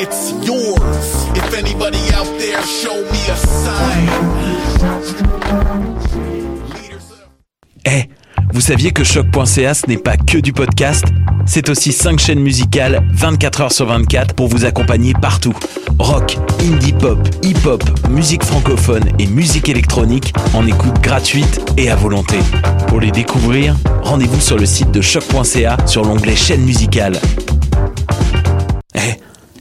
It's yours. If anybody out there, show me a sign. Eh, vous saviez que choc.ca ce n'est pas que du podcast? C'est aussi 5 chaînes musicales 24 heures sur 24 pour vous accompagner partout. Rock, indie pop, hip-hop, musique francophone et musique électronique en écoute gratuite et à volonté. Pour les découvrir, rendez-vous sur le site de choc.ca sur l'onglet chaîne musicale.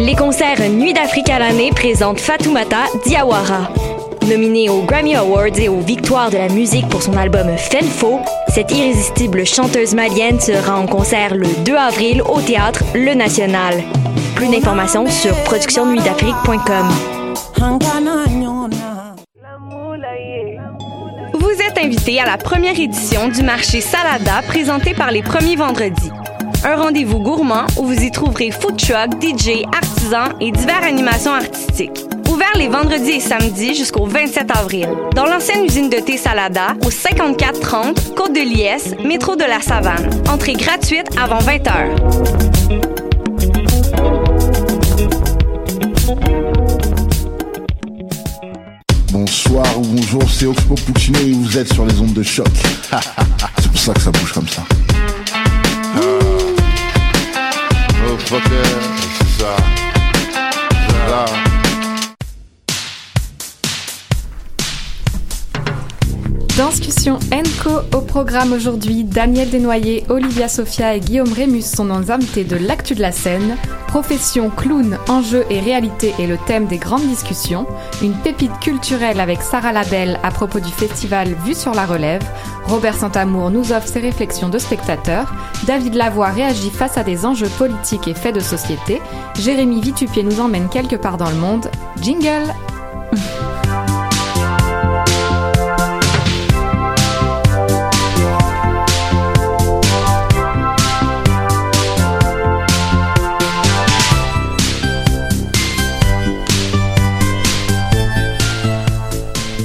Les concerts Nuit d'Afrique à l'année présentent Fatoumata Diawara. Nominée aux Grammy Awards et aux Victoires de la musique pour son album Fenfo, cette irrésistible chanteuse malienne sera en concert le 2 avril au théâtre Le National. Plus d'informations sur productionnuitdafrique.com. Vous êtes invité à la première édition du marché Salada présenté par les premiers vendredis. Un rendez-vous gourmand où vous y trouverez food truck, DJ, artisans et diverses animations artistiques. Ouvert les vendredis et samedis jusqu'au 27 avril. Dans l'ancienne usine de thé Salada, au 5430 Côte de Liesse, métro de la Savane. Entrée gratuite avant 20 heures. Bonsoir ou bonjour, c'est Oxpo Puccino et vous êtes sur les ondes de choc. c'est pour ça que ça bouge comme ça. Fucker, c'est ça. C'est Discussion Enco au programme aujourd'hui. Daniel Desnoyers, Olivia Sofia et Guillaume Rémus sont nos invités de l'actu de la scène. Profession, clown, enjeux et réalité est le thème des grandes discussions. Une pépite culturelle avec Sarah Labelle à propos du festival Vue sur la relève. Robert Santamour nous offre ses réflexions de spectateurs. David Lavoie réagit face à des enjeux politiques et faits de société. Jérémy Vitupier nous emmène quelque part dans le monde. Jingle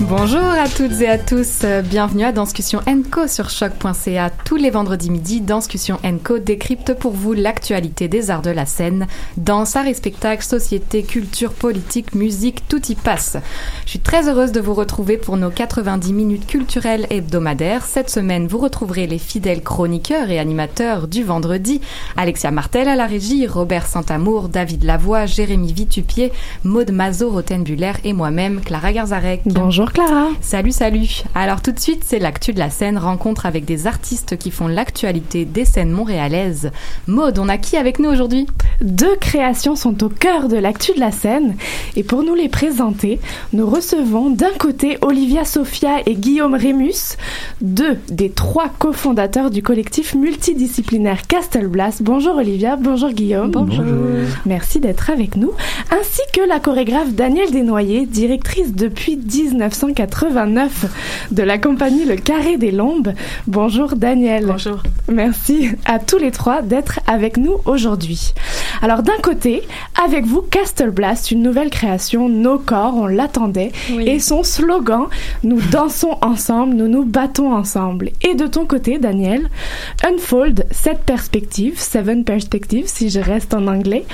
Bonjour à toutes et à tous, euh, bienvenue à Danscussion Co sur choc.ca. Tous les vendredis midi, Danscussion Co décrypte pour vous l'actualité des arts de la scène, danse, art et spectacle, société, culture, politique, musique, tout y passe. Je suis très heureuse de vous retrouver pour nos 90 minutes culturelles hebdomadaires. Cette semaine, vous retrouverez les fidèles chroniqueurs et animateurs du vendredi. Alexia Martel à la régie, Robert Santamour, David Lavoie, Jérémy Vitupier, Maude Mazo, Rotenbuller et moi-même, Clara Garzarek. Bonjour Clara. Salut, salut. Alors tout de suite, c'est l'actu de la scène, rencontre avec des artistes qui font l'actualité des scènes montréalaises. Maude, on a qui avec nous aujourd'hui? Deux créations sont au cœur de l'actu de la scène et pour nous les présenter, nous recevons d'un côté Olivia Sofia et Guillaume Rémus, deux des trois cofondateurs du collectif multidisciplinaire Castelblas. Bonjour Olivia, bonjour Guillaume. Bonjour. Merci d'être avec nous, ainsi que la chorégraphe Danielle Desnoyers, directrice depuis 1989 de la compagnie Le Carré des Lombes. Bonjour Danielle. Bonjour. Merci à tous les trois d'être avec nous aujourd'hui. Alors d'un côté, avec vous Castle Blast, une nouvelle création, Nos corps, on l'attendait, Oui. et son slogan, nous dansons ensemble, nous nous battons ensemble. Et de ton côté, Daniel, Unfold, cette perspective, Seven Perspectives si je reste en anglais,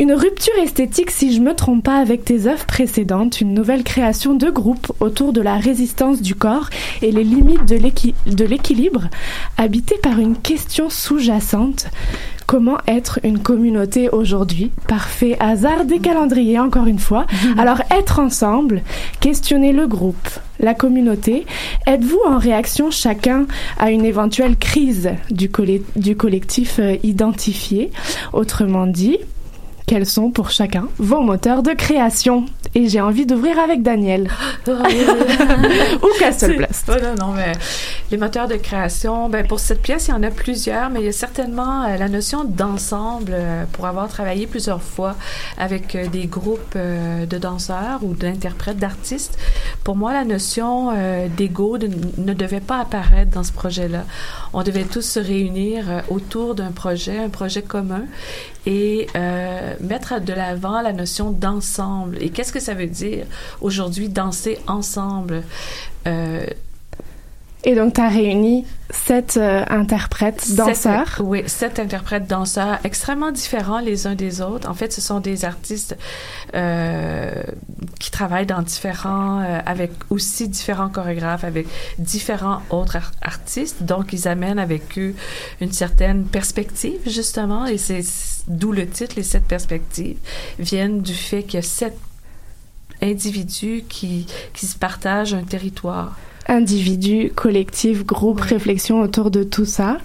une rupture esthétique si je me trompe pas avec tes œuvres précédentes, une nouvelle création de groupe autour de la résistance du corps et les limites de l'équi- de l'équilibre, habité par une question sous-jacente. Comment être une communauté aujourd'hui? Parfait hasard des calendriers, encore une fois. Alors, être ensemble, questionner le groupe, la communauté. Êtes-vous en réaction chacun à une éventuelle crise du collectif euh, identifié? Autrement dit, quels sont pour chacun vos moteurs de création Et j'ai envie d'ouvrir avec Daniel. Ou Castle Blast. Voilà, non, mais les moteurs de création, ben pour cette pièce, il y en a plusieurs, mais il y a certainement la notion d'ensemble pour avoir travaillé plusieurs fois avec des groupes de danseurs ou d'interprètes, d'artistes. Pour moi, la notion d'ego ne devait pas apparaître dans ce projet-là. On devait tous se réunir autour d'un projet, un projet commun, et euh, mettre de l'avant la notion d'ensemble. Et qu'est-ce que ça veut dire aujourd'hui danser ensemble? Euh, et donc, tu as réuni sept euh, interprètes danseurs. oui, sept interprètes danseurs extrêmement différents les uns des autres. En fait, ce sont des artistes euh, qui travaillent dans différents, euh, avec aussi différents chorégraphes, avec différents autres artistes. Donc, ils amènent avec eux une certaine perspective, justement, et c'est d'où le titre, les sept perspectives, viennent du fait qu'il y a sept individus qui, qui se partagent un territoire individu, collectif, groupe, réflexion autour de tout ça.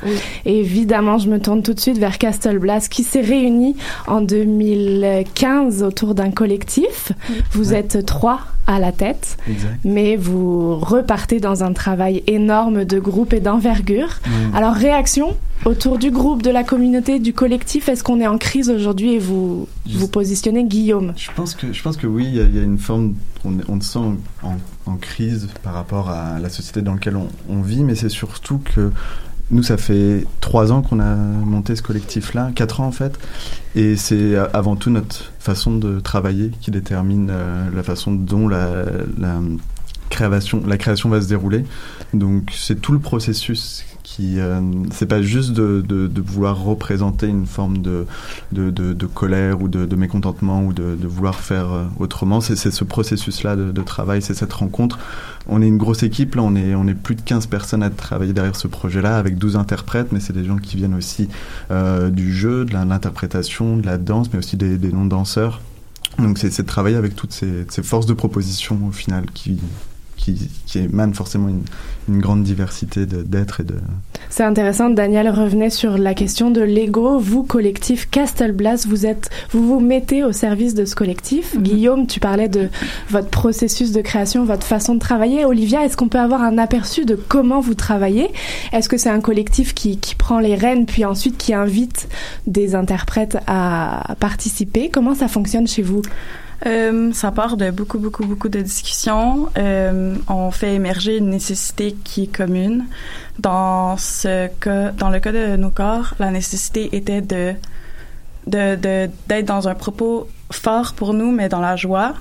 Et évidemment, je me tourne tout de suite vers Castelblas qui s'est réuni en 2015 autour d'un collectif. Vous êtes trois à la tête, mais vous repartez dans un travail énorme de groupe et d'envergure. Alors, réaction autour du groupe, de la communauté, du collectif, est-ce qu'on est en crise aujourd'hui et vous vous positionnez Guillaume? Je pense que, je pense que oui, il y, a une forme, on, on se sent en, crise par rapport à la société dans laquelle on, on vit, mais c'est surtout que nous, ça fait trois ans qu'on a monté ce collectif-là, quatre ans en fait, et c'est avant tout notre façon de travailler qui détermine euh, la façon dont la, la création, la création va se dérouler. Donc c'est tout le processus qui euh, c'est pas juste de, vouloir représenter une forme de, colère ou de, mécontentement ou de, vouloir faire euh, autrement. C'est ce processus-là de, travail, c'est cette rencontre. On est une grosse équipe, on est, plus de 15 personnes à travailler derrière ce projet-là, avec 12 interprètes, mais c'est des gens qui viennent aussi euh, du jeu, de l'interprétation, de la danse, mais aussi des, des non-danseurs. Donc c'est de travailler avec toutes ces, ces forces de proposition au final qui, qui, qui émane forcément une, une grande diversité d'êtres et de... C'est intéressant, Daniel revenait sur la question de l'ego. Vous, collectif Castelblas, vous êtes, vous vous mettez au service de ce collectif. Mhm. Guillaume, tu parlais de votre processus de création, votre façon de travailler. Olivia, est-ce qu'on peut avoir un aperçu de comment vous travaillez? Est-ce que c'est un collectif qui, qui prend les rênes, puis ensuite qui invite des interprètes à participer? Comment ça fonctionne chez vous? Euh, ça part de beaucoup, beaucoup, beaucoup de discussions. Euh, on fait émerger une nécessité qui est commune. Dans ce cas, dans le cas de nos corps, la nécessité était de de d'être dans un propos fort pour nous, mais dans la joie.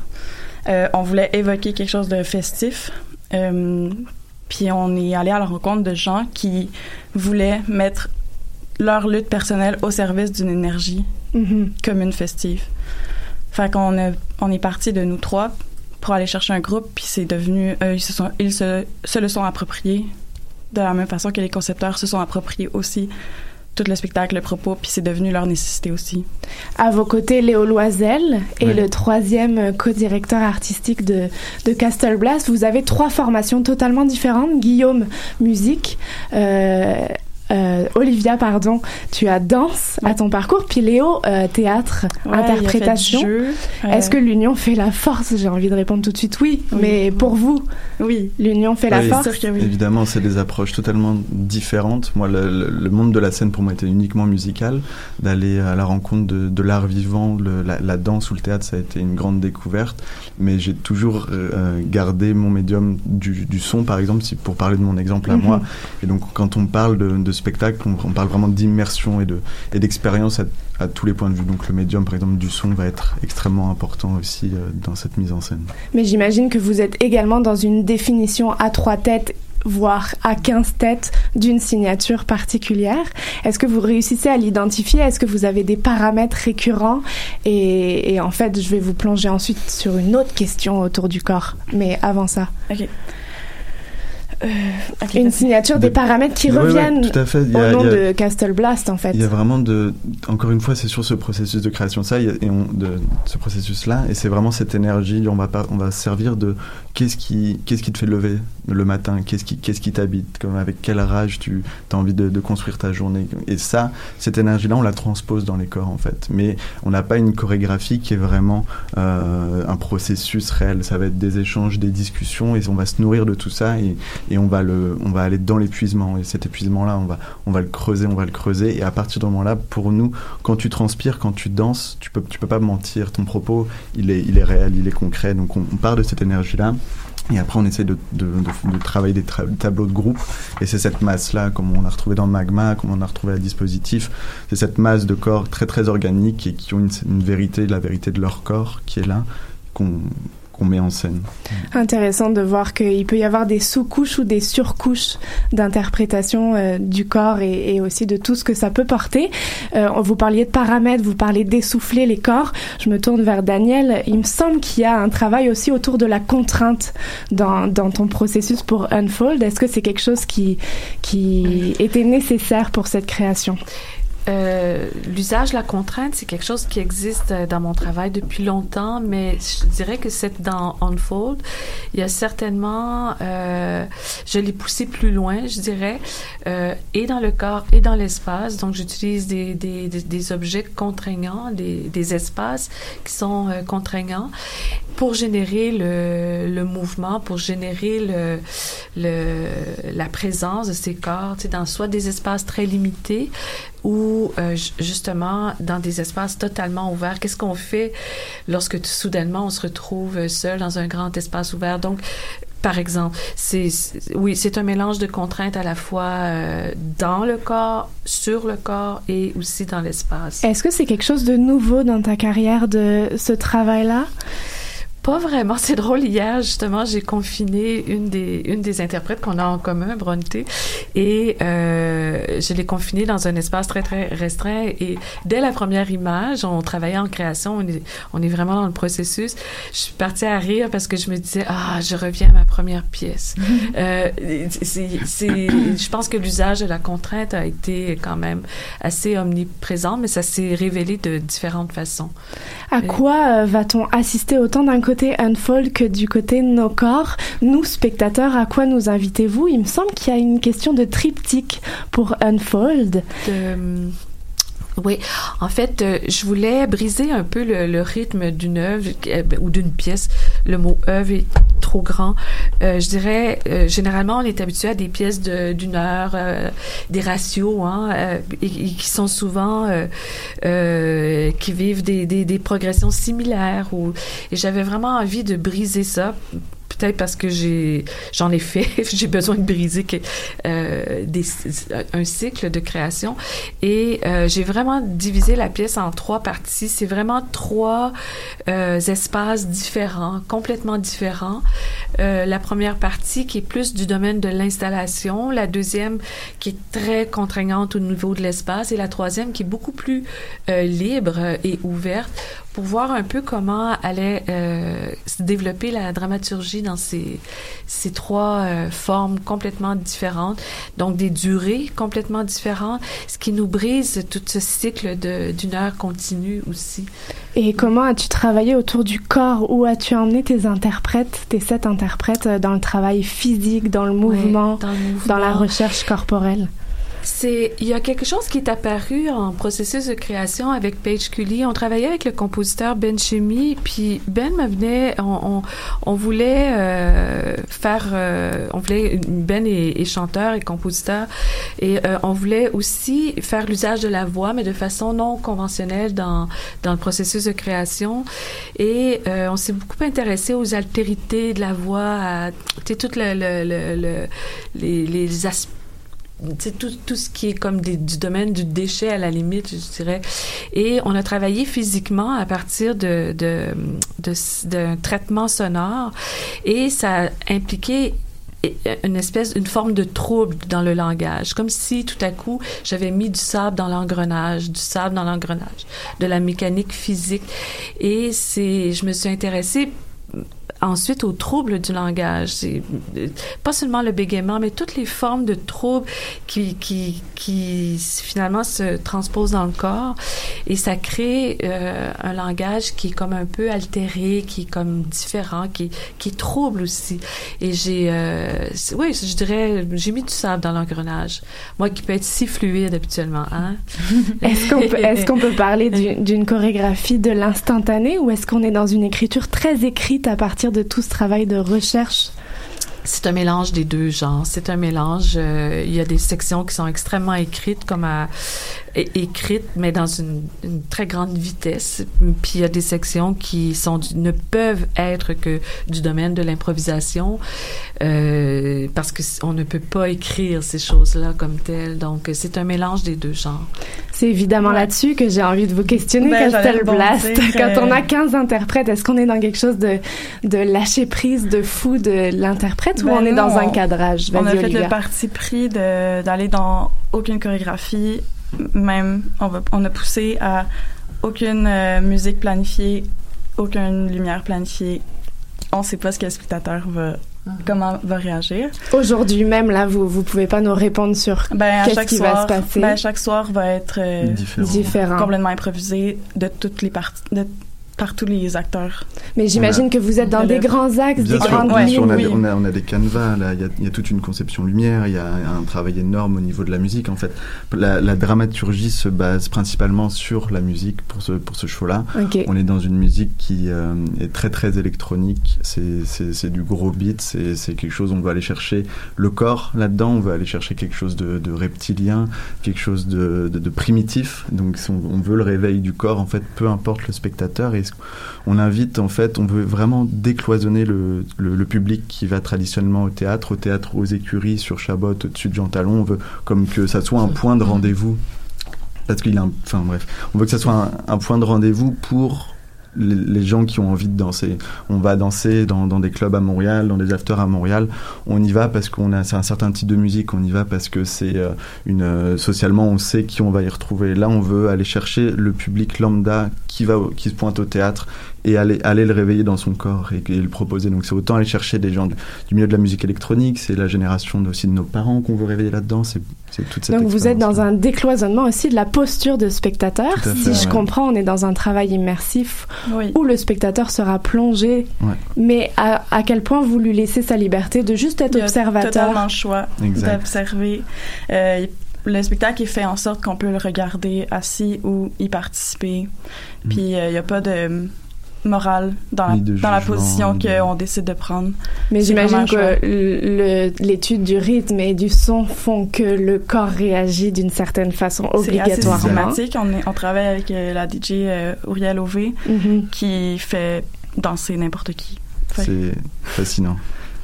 Euh, on voulait évoquer quelque chose de festif. Puis on est allé à la rencontre de gens qui voulaient mettre leur lutte personnelle au service d'une énergie mm-hmm. commune festive. Fait qu'on on est parti de nous trois pour aller chercher un groupe, puis c'est devenu, euh, ils, se, sont, ils se, se, le sont appropriés de la même façon que les concepteurs se sont appropriés aussi tout le spectacle, le propos, puis c'est devenu leur nécessité aussi. À vos côtés, Léo Loisel est le troisième co-directeur artistique de, de Castle Blast. Vous avez trois formations totalement différentes. Guillaume, musique, euh, euh, Olivia, pardon, tu as danse à ton parcours, puis Léo, euh, théâtre, interprétation. Est-ce que l'union fait la force? J'ai envie de répondre tout de suite oui, mais pour vous, oui, l'union fait la force? Évidemment, c'est des approches totalement différentes. Moi, le, monde de la scène pour moi était uniquement musical. D'aller à la rencontre de, l'art vivant, la, danse ou le théâtre, ça a été une grande découverte. Mais j'ai toujours euh, gardé mon médium du, son, par exemple, si, pour parler de mon exemple à mhm. moi. Et donc, quand on parle de, de spectacle, on, parle vraiment d'immersion et de et d'expérience à, tous les points de vue. Donc le médium, par exemple, du son va être extrêmement important aussi euh, dans cette mise en scène. Mais j'imagine que vous êtes également dans une définition à trois têtes voire à 15 têtes d'une signature particulière. Est-ce que vous réussissez à l'identifier? Est-ce que vous avez des paramètres récurrents? Et, et, en fait, je vais vous plonger ensuite sur une autre question autour du corps. Mais avant ça. Ok. Euh, une signature des paramètres qui reviennent tout à fait. Il y a, au nom de Castle Blast en fait. Il y a vraiment de, encore une fois, c'est sur ce processus de création ça, et on, de ce processus-là, et c'est vraiment cette énergie. On va pas, on va servir de qu'est-ce qui, qu'est-ce qui te fait lever le matin Qu'est-ce qui, t'habite Comme avec quelle rage tu as envie de, construire ta journée Et ça, cette énergie-là, on la transpose dans les corps en fait. Mais on n'a pas une chorégraphie qui est vraiment euh, un processus réel. Ça va être des échanges, des discussions, et on va se nourrir de tout ça, et, on va le, on va aller dans l'épuisement. Et cet épuisement-là, on va, on va le creuser, on va le creuser. Et à partir ce moment-là, pour nous, quand tu transpires, quand tu danses, tu peux, tu peux pas mentir. Ton propos, il est, il est réel, il est concret. Donc on, on part de cette énergie-là. Et après, on essaie de, de, de, de travailler des, tableaux de groupe. Et c'est cette masse-là, comme on a retrouvé dans Magma, comme on a retrouvé à dispositif, c'est cette masse de corps très très organiques et qui ont une, une vérité, la vérité de leur corps qui est là, qu'on qu'on met en scène. Intéressant de voir qu'il peut y avoir des sous-couches ou des surcouches d'interprétation euh, du corps et, aussi de tout ce que ça peut porter. Euh, vous parliez de paramètres, vous parlez d'essouffler les corps. Je me tourne vers Daniel. Il me semble qu'il y a un travail aussi autour de la contrainte dans, dans ton processus pour Unfold. Est-ce que c'est quelque chose qui, qui était nécessaire pour cette création? Euh, l'usage la contrainte, c'est quelque chose qui existe dans mon travail depuis longtemps, mais je dirais que c'est dans Unfold. Il y a certainement, euh, je l'ai poussé plus loin, je dirais, euh, et dans le corps et dans l'espace. Donc, j'utilise des, des, objets contraignants, des, espaces qui sont euh, contraignants pour générer le, le mouvement, pour générer le, le, la présence de ces corps, tu sais, dans soit des espaces très limités ou euh, justement dans des espaces totalement ouverts. Qu'est-ce qu'on fait lorsque tout, soudainement on se retrouve seul dans un grand espace ouvert? Donc, par exemple, c'est oui, c'est un mélange de contraintes à la fois euh, dans le corps, sur le corps et aussi dans l'espace. Est-ce que c'est quelque chose de nouveau dans ta carrière de ce travail-là? Pas vraiment. C'est drôle. Hier, justement, j'ai confiné une des une des interprètes qu'on a en commun, Bronte, et euh, je l'ai confinée dans un espace très très restreint. Et dès la première image, on travaillait en création. On est on est vraiment dans le processus. Je suis partie à rire parce que je me disais ah, je reviens à ma première pièce. euh, c'est je pense que l'usage de la contrainte a été quand même assez omniprésent, mais ça s'est révélé de différentes façons. À quoi euh, va-t-on assister autant d'un côté Unfold que du côté nos corps. Nous, spectateurs, à quoi nous invitez-vous? Il me semble qu'il y a une question de triptyque pour Unfold. De... Oui, en fait, euh, je voulais briser un peu le, rythme d'une œuvre euh, ou d'une pièce. Le mot œuvre est trop grand. Euh, je dirais, généralement, on est habitué à des pièces d'une heure, des ratios, hein, et, qui sont souvent, qui vivent des, des, des, progressions similaires. Et j'avais vraiment envie de briser ça peut-être parce que j'ai j'en ai fait. J'ai besoin de briser que, euh, des, un cycle de création. Et euh, j'ai vraiment divisé la pièce en trois parties. C'est vraiment trois euh, espaces différents complètement différents. Euh, la première partie qui est plus du domaine de l'installation. La deuxième qui est très contraignante au niveau de l'espace. Et la troisième qui est beaucoup plus euh, libre et ouverte pour voir un peu comment allait euh, se développer la dramaturgie dans ces, ces trois euh, formes complètement différentes, donc des durées complètement différentes, ce qui nous brise tout ce cycle d'une heure continue aussi. Et comment as-tu travaillé autour du corps? Où as-tu emmené tes interprètes, tes sept interprètes, dans le travail physique, dans le mouvement, ouais, dans, le mouvement. dans la recherche corporelle? C'est il y a quelque chose qui est apparu en processus de création avec Paige Cully. On travaillait avec le compositeur Ben Chemi, puis Ben me venait, on, on, on voulait euh, faire, euh, on voulait Ben est, chanteur et compositeur, et euh, on voulait aussi faire l'usage de la voix, mais de façon non conventionnelle dans dans le processus de création. Et euh, on s'est beaucoup intéressé aux altérités de la voix, à tout le, le, le, le les, les aspects tout, tout ce qui est comme du domaine du déchet à la limite, je dirais. Et on a travaillé physiquement à partir de, de, d'un traitement sonore et ça a impliqué une espèce, une forme de trouble dans le langage, comme si tout à coup j'avais mis du sable dans l'engrenage, du sable dans l'engrenage, de la mécanique physique. Et c'est, je me suis intéressée ensuite aux troubles du langage. C'est, euh, pas seulement le bégaiement, mais toutes les formes de troubles qui, qui, qui finalement se transposent dans le corps. Et ça crée euh, un langage qui est comme un peu altéré, qui est comme différent, qui, qui est trouble aussi. Et j'ai, euh, oui, je dirais, j'ai mis du sable dans l'engrenage. Moi qui peux être si fluide habituellement, hein? Est-ce qu'on peut, est-ce qu'on peut parler du- d'une chorégraphie de l'instantané ou est-ce qu'on est dans une écriture très écrite à partir de tout ce travail de recherche? C'est un mélange des deux genres. C'est un mélange. euh, il y a des sections qui sont extrêmement écrites, comme à, é- écrites, mais dans une, une très grande vitesse. Puis il y a des sections qui sont du- ne peuvent être que du domaine de l'improvisation, euh, parce que c- on ne peut pas écrire ces choses-là comme telles. Donc c'est un mélange des deux genres. C'est évidemment là-dessus que j'ai envie de vous questionner, Ben, Castel j'allais Blast. rebondir, Quand euh, on a 15 interprètes, est-ce qu'on est dans quelque chose de, de lâcher prise, de fou de l'interprète ou Ben on est dans un cadrage? On a fait Olivia. le parti pris d'aller dans aucune chorégraphie, même on, va, on a poussé à aucune euh, musique planifiée, aucune lumière planifiée. On sait pas ce que le spectateur va comment va réagir. Aujourd'hui même, là, vous vous pouvez pas nous répondre sur Ben, qu'est-ce qui soir, va se passer. ben, chaque soir va être euh, Différent. Différent. complètement improvisé de toutes les parties, de, par tous les acteurs. Mais j'imagine que vous êtes dans De des grands axes, Bien des sûr, grandes bien lignes. sûr, on, a, oui. des- on, a, on a des canevas, il y a, il y a toute une conception lumière, il y a un travail énorme au niveau de la musique. En fait, la, la dramaturgie se base principalement sur la musique pour ce, pour ce show-là. On est dans une musique qui euh, est très très électronique, c'est c'est- c'est du gros beat, c'est c'est quelque chose, on veut aller chercher le corps là-dedans, on veut aller chercher quelque chose de, de reptilien, quelque chose de, de, de primitif. Donc si on, on veut le réveil du corps, en fait, peu importe le spectateur. Et on invite, en fait, on veut vraiment décloisonner le, public qui va traditionnellement au théâtre, au théâtre aux écuries, sur Chabot, au-dessus de Jean Talon. On veut comme que ça soit un point de rendez-vous. Parce qu'il a un- enfin bref. On veut que ça soit un, point de rendez-vous pour les, gens qui ont envie de danser. On va danser dans, des clubs à Montréal dans des afters à Montréal. On y va parce qu'on a un certain type de musique. On y va parce que c'est euh, une euh, socialement on sait qui on va y retrouver. Là on veut aller chercher le public lambda qui va qui se pointe au théâtre et aller, aller le réveiller dans son corps et, et le proposer. Donc c'est autant aller chercher des gens du, du milieu de la musique électronique, c'est la génération aussi de nos parents qu'on veut réveiller là-dedans, c'est c'est toute cette Donc vous êtes dans un décloisonnement aussi de la posture de spectateur. Si je comprends, on est dans un travail immersif Oui. où le spectateur sera plongé. Ouais. Mais à, à quel point vous lui laissez sa liberté de juste être Il y a observateur? totalement le choix d'observer. Euh, le spectacle est fait en sorte qu'on peut le regarder assis ou y participer. Mm. Puis euh, il n'y a pas de morale dans la, dans la position de- qu'on décide de prendre. Mais C'est j'imagine que l'étude du rythme et du son font que le corps réagit d'une certaine façon C'est assez obligatoirement. systématique. On, est- on travaille avec euh, la DJ euh, Uriel Ové Mhm. qui fait danser n'importe qui. C'est fascinant.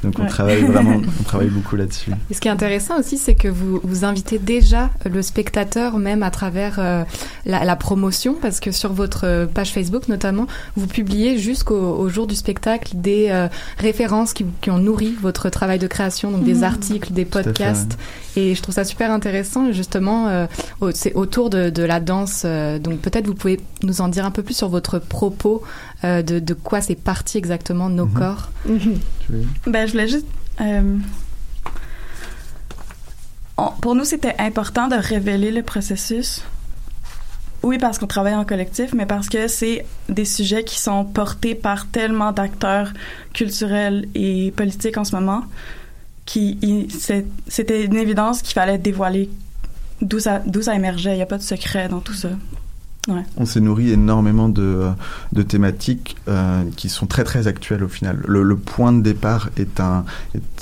Donc on Ouais. travaille vraiment, on travaille beaucoup là-dessus. Et ce qui est intéressant aussi, c'est que vous, vous invitez déjà le spectateur, même à travers euh, la, la promotion, parce que sur votre euh, page Facebook notamment, vous publiez jusqu'au au jour du spectacle des euh, références qui, qui ont nourri votre travail de création, donc des Mhm. articles, des fait, podcasts. Et je trouve ça super intéressant, justement, euh, c'est autour de, de la danse. euh, donc peut-être vous pouvez nous en dire un peu plus sur votre propos, euh, de, de quoi c'est parti exactement nos Mhm. corps. Mhm. Ben, je voulais juste. euh, on- pour nous, c'était important de révéler le processus. Oui, parce qu'on travaille en collectif, mais parce que c'est des sujets qui sont portés par tellement d'acteurs culturels et politiques en ce moment, qui c'était une évidence qu'il fallait dévoiler d'où ça, d'où ça émergeait. Il n'y a pas de secret dans tout ça. On s'est nourri énormément de, thématiques euh, qui sont très très actuelles au final. Le, point de départ est, un,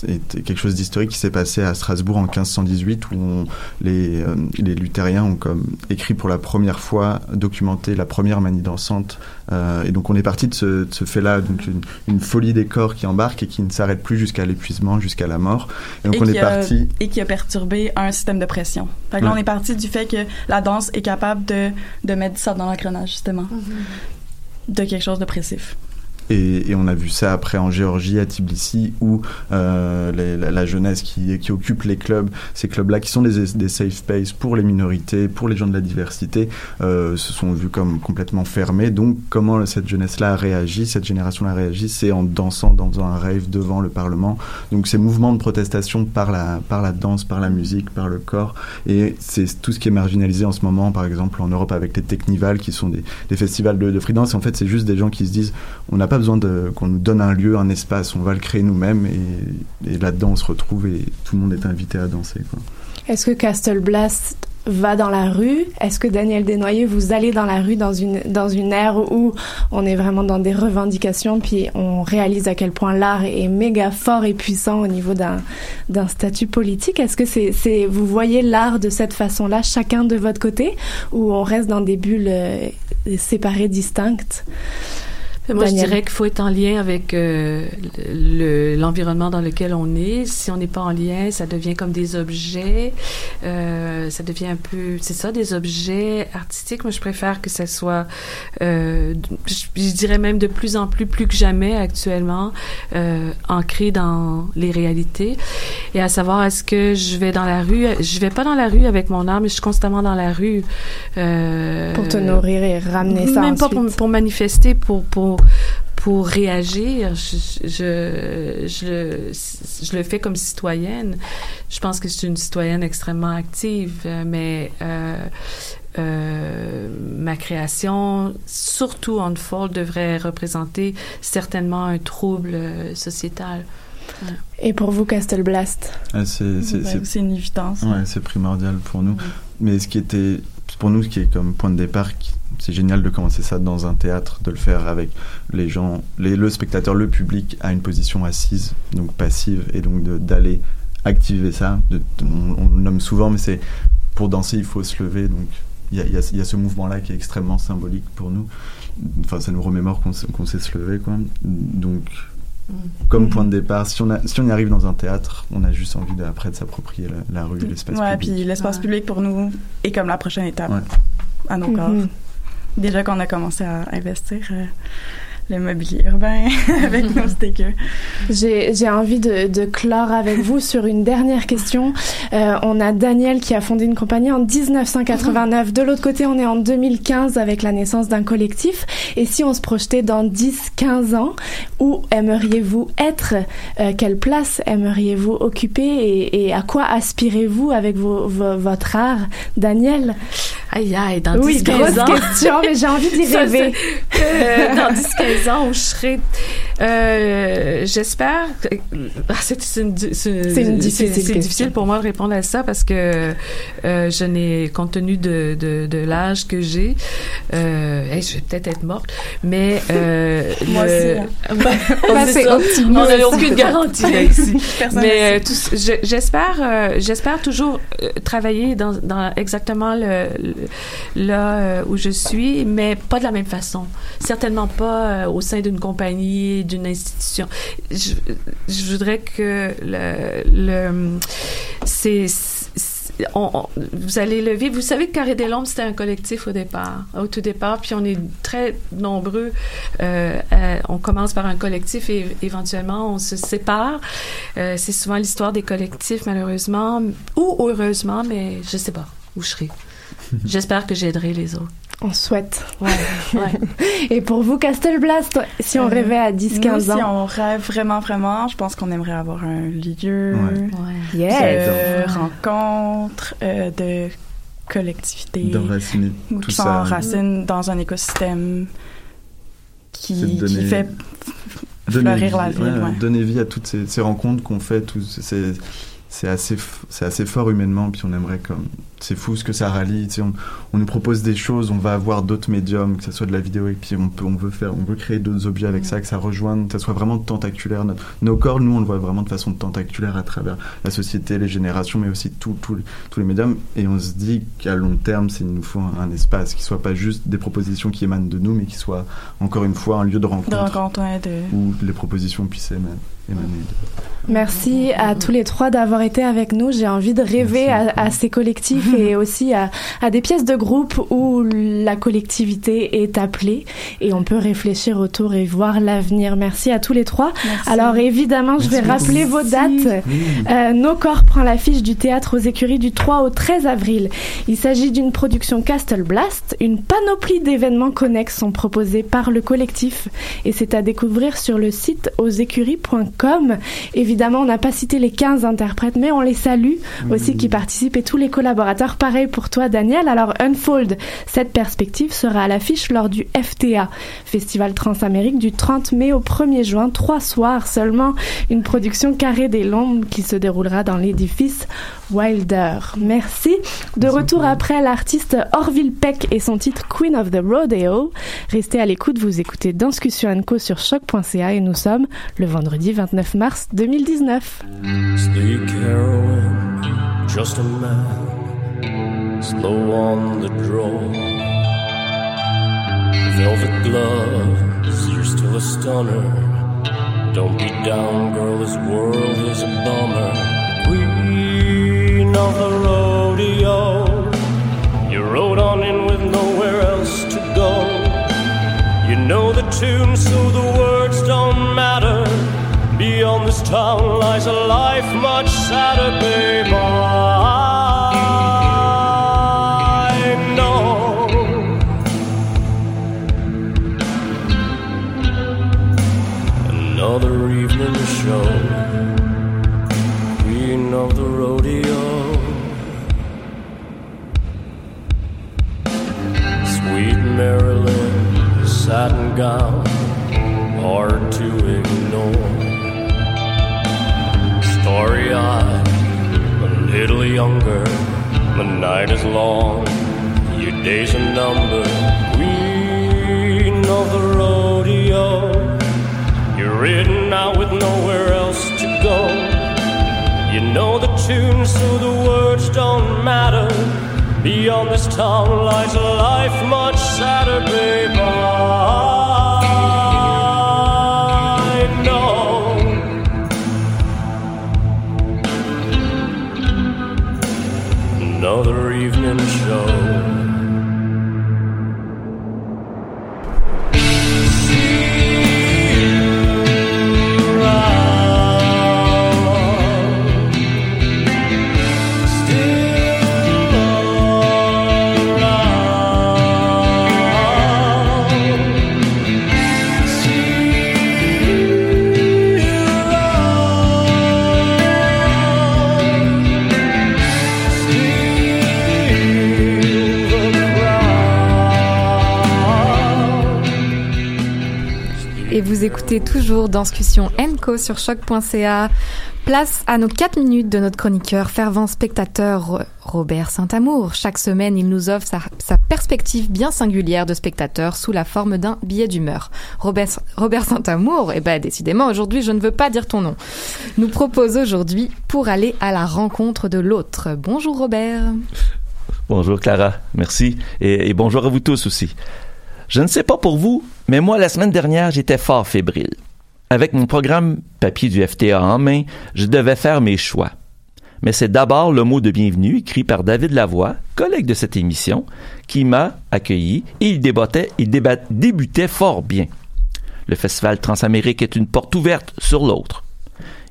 est quelque chose d'historique qui s'est passé à Strasbourg en 1518 où on- les, euh, les luthériens ont comme écrit pour la première fois, documenté la première manie dansante. Euh, et donc on est parti de ce, de ce fait-là, donc une, une folie des corps qui embarque et qui ne s'arrête plus jusqu'à l'épuisement, jusqu'à la mort. Et donc et on qui est a- parti. et qui a perturbé un système de pression. Fait que là, Ouais. on est parti du fait que la danse est capable de, de mettre ça dans l'engrenage, justement, de quelque chose d'oppressif. Et, on a vu ça après en Géorgie, à Tbilissi, où euh, la, jeunesse qui, occupe les clubs, ces clubs-là, qui sont des, safe spaces pour les minorités, pour les gens de la diversité, euh, se sont vus comme complètement fermés. Donc, comment cette jeunesse-là a réagi, cette génération-là a réagi, c'est en dansant, dans un rave devant le Parlement. Donc, ces mouvements de protestation par la, par la danse, par la musique, par le corps. Et c'est tout ce qui est marginalisé en ce moment, par exemple, en Europe avec les Technivals, qui sont des, festivals de, de free dance. Et en fait, c'est juste des gens qui se disent, on n'a pas besoin qu'on nous donne un lieu, un espace, on va le créer nous-mêmes et, là-dedans on se retrouve et tout le monde est invité à danser. Est-ce que Castle Blast va dans la rue? Est-ce que Daniel Desnoyers, vous allez dans la rue dans une, dans une ère où on est vraiment dans des revendications, puis on réalise à quel point l'art est méga fort et puissant au niveau d'un, statut politique? Est-ce que c'est, vous voyez l'art de cette façon-là, chacun de votre côté, ou on reste dans des bulles euh, séparées, distinctes? Moi, Daniel. je dirais qu'il faut être en lien avec euh, le, l'environnement dans lequel on est. Si on n'est pas en lien, ça devient comme des objets. Euh, ça devient un peu, c'est ça, des objets artistiques. Moi, je préfère que ça soit, euh, je, je, dirais même de plus en plus, plus que jamais actuellement, euh, ancré dans les réalités. Et à savoir, est-ce que je vais dans la rue? Je vais pas dans la rue avec mon art, mais je suis constamment dans la rue. Euh, pour te nourrir et ramener ça Même ensuite. pas pour, pour manifester, pour, pour pour réagir, je, je, je, le, je le fais comme citoyenne. Je pense que je suis une citoyenne extrêmement active, mais euh, euh, ma création, surtout Unfold, devrait représenter certainement un trouble sociétal. Ouais. Et pour vous, Castle Blast ah, C'est une évidence. Ouais, c'est primordial pour nous. Mais ce qui était, pour nous, ce qui est comme point de départ, c'est génial de commencer ça dans un théâtre, de le faire avec les gens, les, le spectateur, le public à une position assise, donc passive, et donc d'aller activer ça. De, de, on, on, le nomme souvent, mais c'est pour danser, il faut se lever. Donc il y a, y, a, y a, ce mouvement-là qui est extrêmement symbolique pour nous. Enfin, ça nous remémore qu'on qu sait se lever, quoi. Donc comme point de départ. Si on, a, si on y arrive dans un théâtre, on a juste envie après de s'approprier la, la, rue, l'espace ouais, public. puis l'espace ouais. public pour nous est comme la prochaine étape ouais. à nos corps. Déjà qu'on a commencé à investir euh, le mobilier urbain avec nos stickers. J'ai envie de, de, clore avec vous sur une dernière question. Euh, on a Daniel qui a fondé une compagnie en 1989. De l'autre côté, on est en 2015 avec la naissance d'un collectif. Et si on se projetait dans 10-15 ans, où aimeriez-vous être? Euh, Quelle place aimeriez-vous occuper? Et, et, à quoi aspirez-vous avec vos, vos, votre art? Daniel? Aïe, aïe, dans 10-15 oui, grosse ans. question, mais j'ai envie d'y rêver. Euh, dans 10-15 ans où je serai. Euh, J'espère. C'est une, une, difficile, difficile pour moi de répondre à ça parce que euh, je n'ai, compte tenu de, de, de l'âge que j'ai, euh, hey, je vais peut-être être morte, mais euh, moi le, aussi. Hein. Bah. On n'a aucune garantie là ici. mais euh, j'espère, j'espère toujours travailler dans, dans exactement le, le là où je suis, mais pas de la même façon. Certainement pas au sein d'une compagnie, d'une institution. Je, voudrais que le, c'est vous allez le vivre. Vous savez que Carré des Lombres, c'était un collectif au départ, au tout départ, puis on est très nombreux. Euh, on commence par un collectif et éventuellement on se sépare. Euh, c'est souvent l'histoire des collectifs, malheureusement, ou heureusement, mais je sais pas où je serai. J'espère que j'aiderai les autres. On souhaite. Ouais, ouais. Et pour vous, Castelblast, si on euh, rêvait à 10-15 ans? Si on rêve vraiment, vraiment, je pense qu'on aimerait avoir un lieu ouais. de yeah. rencontre, euh, de collectivité. D'enraciner tout qui s'enracine dans un écosystème qui, donner, qui fait fleurir la ville. Ouais, donner vie à toutes ces, ces rencontres qu'on fait, tous ces c'est assez c'est assez fort humainement puis on aimerait comme c'est fou ce que ça rallie tu sais, on, on, nous propose des choses on va avoir d'autres médiums que ce soit de la vidéo et puis on peut on veut faire on veut créer d'autres objets avec ça que ça rejoigne que ça soit vraiment tentaculaire. Notre, nos corps nous on le voit vraiment de façon tentaculaire à travers la société les générations mais aussi tous tout, tous les médiums. Et on se dit qu'à long terme c'est il nous faut un, un, espace qui soit pas juste des propositions qui émanent de nous mais qui soit encore une fois un lieu de rencontre, de rencontre ouais, de... où les propositions puissent émaner. Merci à tous les trois d'avoir été avec nous. J'ai envie de rêver à, à, ces collectifs et aussi à, à, des pièces de groupe où la collectivité est appelée et on peut réfléchir autour et voir l'avenir. Merci à tous les trois. Merci. Alors évidemment, je vais rappeler vos dates. Oui. Euh, Nos corps prend l'affiche du théâtre aux écuries du 3 au 13 avril. Il s'agit d'une production Castle Blast. Une panoplie d'événements connexes sont proposés par le collectif et c'est à découvrir sur le site ausécuries.com. Évidemment, on n'a pas cité les 15 interprètes, mais on les salue aussi qui participent et tous les collaborateurs. Pareil pour toi, Daniel. Alors, Unfold, cette perspective sera à l'affiche lors du FTA, Festival Transamérique, du 30 mai au 1er juin. Trois soirs seulement. Une production carrée des Lombes qui se déroulera dans l'édifice Wilder. Merci. De retour après l'artiste Orville Peck et son titre Queen of the Rodeo. Restez à l'écoute, vous écoutez Danscussion Co sur choc.ca et nous sommes le vendredi 29 mars 2019. Sleek heroin, just a man, slow on the draw. Velvet gloves, you're still a stunner. Don't be down, girl, this world is a bummer. Queen of the rodeo, you rode on in with nowhere else to go. You know the tune, so the words don't matter. Beyond this town lies a life much sadder, babe. Ah. Gown, hard to ignore starry eyed, a little younger. The night is long, your days are numbered. Queen of the rodeo, you're ridden out with nowhere else to go. You know the tune, so the words don't matter. Beyond this town lies a life much sadder, babe. Ah. Écoutez toujours Danscussion Enco sur choc.ca. Place à nos 4 minutes de notre chroniqueur, fervent spectateur Robert Saint-Amour. Chaque semaine, il nous offre sa, perspective bien singulière de spectateur sous la forme d'un billet d'humeur. Robert, Saint-Amour, eh ben, décidément, aujourd'hui, je ne veux pas dire ton nom, nous propose aujourd'hui pour aller à la rencontre de l'autre. Bonjour Robert. Bonjour Clara, merci. Et bonjour à vous tous aussi. Je ne sais pas pour vous, mais moi, la semaine dernière, j'étais fort fébrile. Avec mon programme papier du FTA en main, je devais faire mes choix. Mais c'est d'abord le mot de bienvenue écrit par David Lavoie, collègue de cette émission, qui m'a accueilli et il débattait, il débutait fort bien. Le Festival Transamérique est une porte ouverte sur l'autre.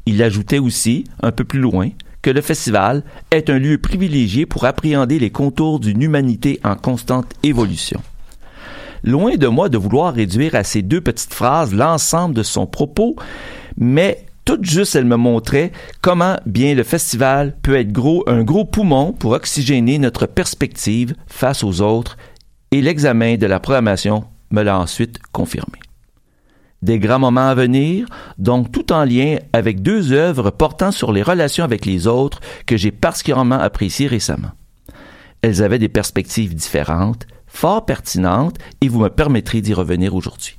Il ajoutait aussi, un peu plus loin, que le festival est un lieu privilégié pour appréhender les contours d'une humanité en constante évolution. Loin de moi de vouloir réduire à ces deux petites phrases l'ensemble de son propos, mais tout juste elle me montrait comment bien le festival peut être gros, un gros poumon pour oxygéner notre perspective face aux autres, et l'examen de la programmation me l'a ensuite confirmé. Des grands moments à venir, donc tout en lien avec deux œuvres portant sur les relations avec les autres que j'ai particulièrement appréciées récemment. Elles avaient des perspectives différentes, fort pertinente et vous me permettrez d'y revenir aujourd'hui.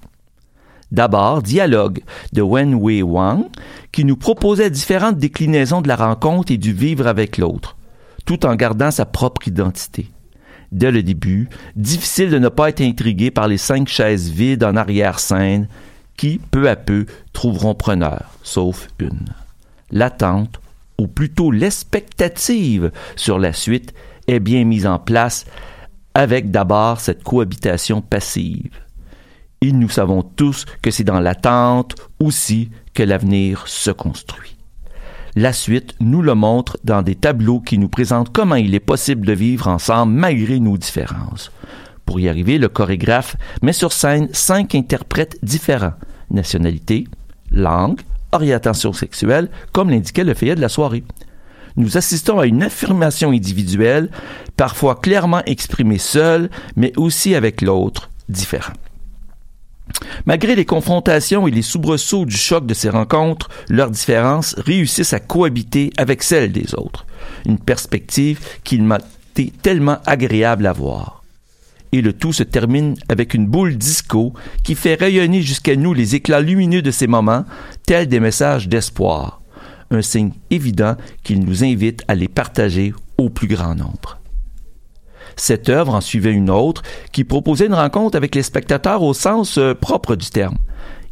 D'abord, Dialogue de Wen Wei Wang, qui nous proposait différentes déclinaisons de la rencontre et du vivre avec l'autre, tout en gardant sa propre identité. Dès le début, difficile de ne pas être intrigué par les cinq chaises vides en arrière-scène, qui, peu à peu, trouveront preneur, sauf une. L'attente, ou plutôt l'expectative sur la suite, est bien mise en place avec d'abord cette cohabitation passive. Et nous savons tous que c'est dans l'attente aussi que l'avenir se construit. La suite nous le montre dans des tableaux qui nous présentent comment il est possible de vivre ensemble malgré nos différences. Pour y arriver, le chorégraphe met sur scène cinq interprètes différents, nationalité, langue, orientation sexuelle, comme l'indiquait le feuillet de la soirée. Nous assistons à une affirmation individuelle, parfois clairement exprimée seule, mais aussi avec l'autre, différent. Malgré les confrontations et les soubresauts du choc de ces rencontres, leurs différences réussissent à cohabiter avec celles des autres. Une perspective qu'il m'a été tellement agréable à voir. Et le tout se termine avec une boule disco qui fait rayonner jusqu'à nous les éclats lumineux de ces moments, tels des messages d'espoir. Un signe évident qu'il nous invite à les partager au plus grand nombre. Cette œuvre en suivait une autre qui proposait une rencontre avec les spectateurs au sens euh, propre du terme.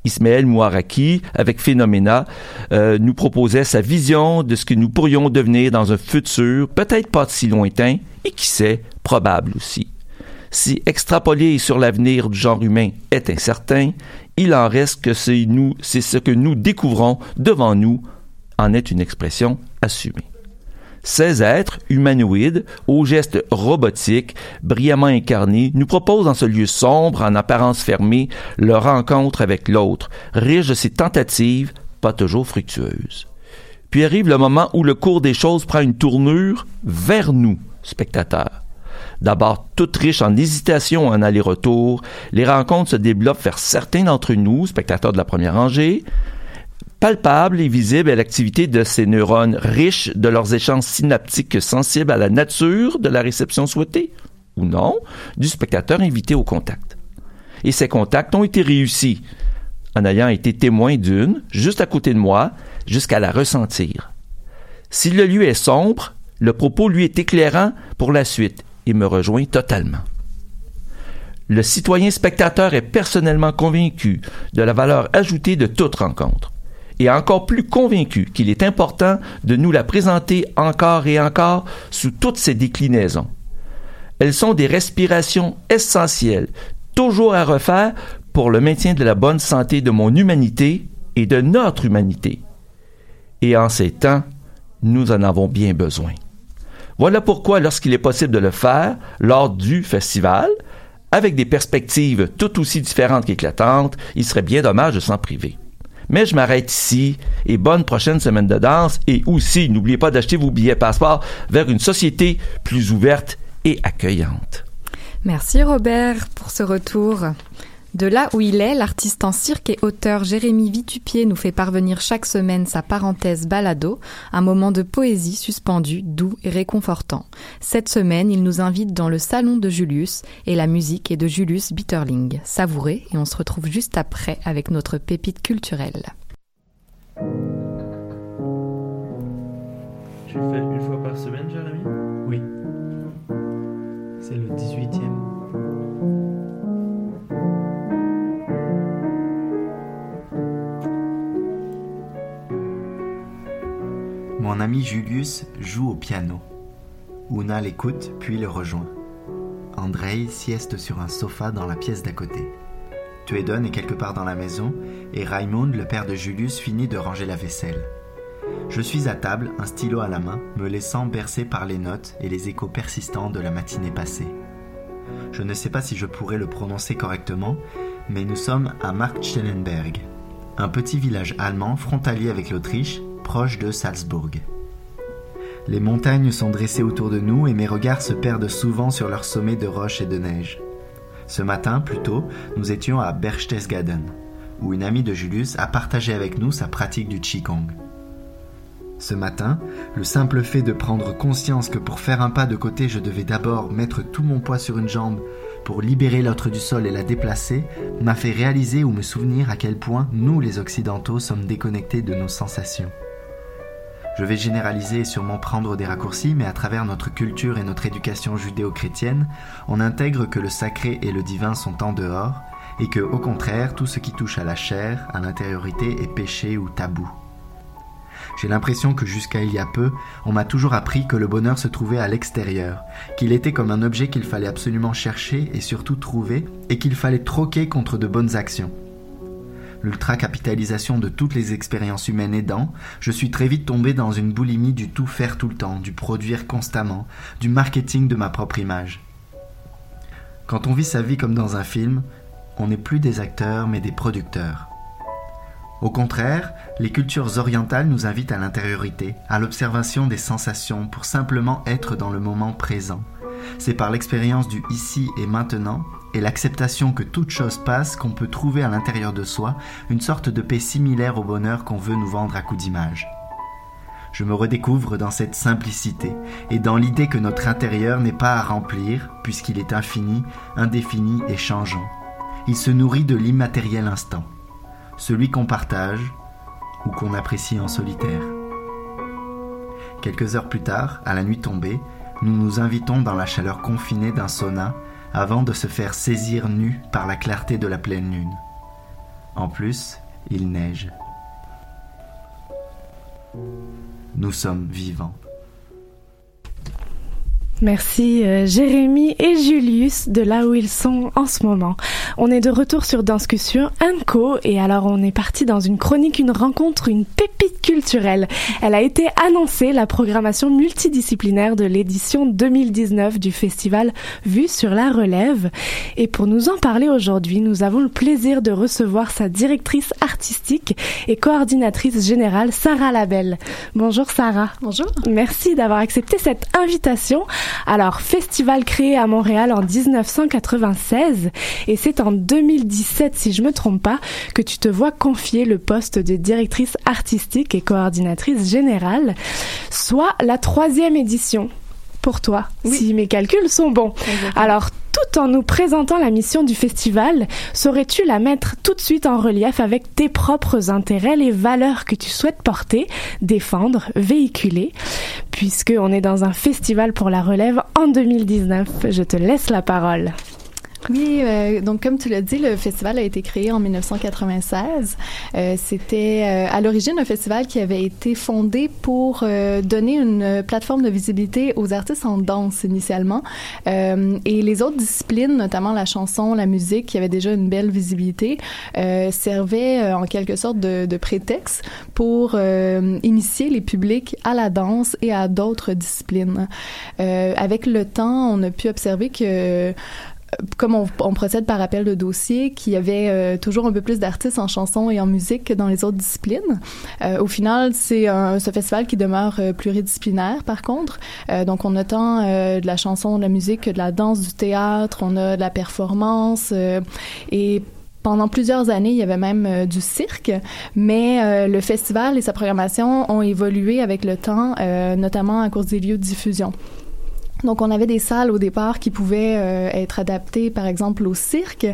Ismaël Mouaraki, avec Phénoména, euh, nous proposait sa vision de ce que nous pourrions devenir dans un futur, peut-être pas si lointain, et qui sait, probable aussi. Si extrapoler sur l'avenir du genre humain est incertain, il en reste que c'est nous, c'est ce que nous découvrons devant nous en est une expression assumée. Ces êtres humanoïdes, aux gestes robotiques, brillamment incarnés, nous proposent dans ce lieu sombre, en apparence fermée, leur rencontre avec l'autre, riche de ces tentatives, pas toujours fructueuses. Puis arrive le moment où le cours des choses prend une tournure vers nous, spectateurs. D'abord toute riche en hésitation en aller-retour, les rencontres se développent vers certains d'entre nous, spectateurs de la première rangée, palpable et visible est l'activité de ces neurones riches de leurs échanges synaptiques sensibles à la nature de la réception souhaitée, ou non, du spectateur invité au contact. Et ces contacts ont été réussis, en ayant été témoin d'une, juste à côté de moi, jusqu'à la ressentir. Si le lieu est sombre, le propos lui est éclairant pour la suite et me rejoint totalement. Le citoyen spectateur est personnellement convaincu de la valeur ajoutée de toute rencontre et encore plus convaincu qu'il est important de nous la présenter encore et encore sous toutes ses déclinaisons. Elles sont des respirations essentielles, toujours à refaire pour le maintien de la bonne santé de mon humanité et de notre humanité. Et en ces temps, nous en avons bien besoin. Voilà pourquoi, lorsqu'il est possible de le faire lors du festival, avec des perspectives tout aussi différentes qu'éclatantes, il serait bien dommage de s'en priver. Mais je m'arrête ici et bonne prochaine semaine de danse et aussi n'oubliez pas d'acheter vos billets passeport vers une société plus ouverte et accueillante. Merci Robert pour ce retour. De là où il est, l'artiste en cirque et auteur Jérémy Vitupier nous fait parvenir chaque semaine sa parenthèse balado, un moment de poésie suspendu, doux et réconfortant. Cette semaine, il nous invite dans le salon de Julius et la musique est de Julius Bitterling. Savourez et on se retrouve juste après avec notre pépite culturelle. Tu le fais une fois par semaine, Jérémy? Oui. C'est le 18e. Mon ami Julius joue au piano. Una l'écoute puis le rejoint. Andrei sieste sur un sofa dans la pièce d'à côté. Tuedon est quelque part dans la maison et Raimund, le père de Julius, finit de ranger la vaisselle. Je suis à table, un stylo à la main, me laissant bercer par les notes et les échos persistants de la matinée passée. Je ne sais pas si je pourrais le prononcer correctement, mais nous sommes à Marktschellenberg, un petit village allemand frontalier avec l'Autriche, proche de Salzbourg. Les montagnes sont dressées autour de nous et mes regards se perdent souvent sur leurs sommets de roches et de neige. Ce matin, plus tôt, nous étions à Berchtesgaden, où une amie de Julius a partagé avec nous sa pratique du Qigong. Ce matin, le simple fait de prendre conscience que pour faire un pas de côté, je devais d'abord mettre tout mon poids sur une jambe pour libérer l'autre du sol et la déplacer, m'a fait réaliser ou me souvenir à quel point nous, les Occidentaux, sommes déconnectés de nos sensations. Je vais généraliser et sûrement prendre des raccourcis, mais à travers notre culture et notre éducation judéo-chrétienne, on intègre que le sacré et le divin sont en dehors, et que, au contraire, tout ce qui touche à la chair, à l'intériorité, est péché ou tabou. J'ai l'impression que jusqu'à il y a peu, on m'a toujours appris que le bonheur se trouvait à l'extérieur, qu'il était comme un objet qu'il fallait absolument chercher et surtout trouver, et qu'il fallait troquer contre de bonnes actions. L'ultra-capitalisation de toutes les expériences humaines aidant, je suis très vite tombé dans une boulimie du tout faire tout le temps, du produire constamment, du marketing de ma propre image. Quand on vit sa vie comme dans un film, on n'est plus des acteurs mais des producteurs. Au contraire, les cultures orientales nous invitent à l'intériorité, à l'observation des sensations pour simplement être dans le moment présent. C'est par l'expérience du ici et maintenant et l'acceptation que toute chose passe qu'on peut trouver à l'intérieur de soi une sorte de paix similaire au bonheur qu'on veut nous vendre à coups d'image. Je me redécouvre dans cette simplicité et dans l'idée que notre intérieur n'est pas à remplir puisqu'il est infini, indéfini et changeant. Il se nourrit de l'immatériel instant celui qu'on partage ou qu'on apprécie en solitaire. Quelques heures plus tard, à la nuit tombée, nous nous invitons dans la chaleur confinée d'un sauna avant de se faire saisir nus par la clarté de la pleine lune. En plus, il neige. Nous sommes vivants. Merci euh, Jérémy et Julius de là où ils sont en ce moment. On est de retour sur Discussion Co et alors on est parti dans une chronique, une rencontre, une pépite culturelle. Elle a été annoncée, la programmation multidisciplinaire de l'édition 2019 du festival Vue sur la relève. Et pour nous en parler aujourd'hui, nous avons le plaisir de recevoir sa directrice artistique et coordinatrice générale, Sarah Labelle. Bonjour Sarah. Bonjour. Merci d'avoir accepté cette invitation. Alors, festival créé à Montréal en 1996 et c'est en 2017, si je me trompe pas, que tu te vois confier le poste de directrice artistique et coordinatrice générale, soit la troisième édition pour toi, si mes calculs sont bons. Alors, tout en nous présentant la mission du festival, saurais-tu la mettre tout de suite en relief avec tes propres intérêts, les valeurs que tu souhaites porter, défendre, véhiculer, puisque on est dans un festival pour la relève en 2019. Je te laisse la parole. Oui, euh, donc comme tu l'as dit, le festival a été créé en 1996. Euh, C'était euh, à l'origine un festival qui avait été fondé pour euh, donner une plateforme de visibilité aux artistes en danse initialement. Euh, et les autres disciplines, notamment la chanson, la musique, qui avait déjà une belle visibilité, servaient en quelque sorte de, de prétexte pour initier les publics à la danse et à d'autres disciplines. avec le temps, on a pu observer que comme on, procède par appel de dossier, qu'il y avait euh, toujours un peu plus d'artistes en chanson et en musique que dans les autres disciplines. Euh, au final, c'est ce festival qui demeure euh, pluridisciplinaire, par contre. Donc, on a tant de la chanson, de la musique que de la danse, du théâtre, on a de la performance et pendant plusieurs années, il y avait même du cirque, mais le festival et sa programmation ont évolué avec le temps, notamment à cause des lieux de diffusion. Donc, on avait des salles au départ qui pouvaient euh, être adaptées, par exemple, au cirque,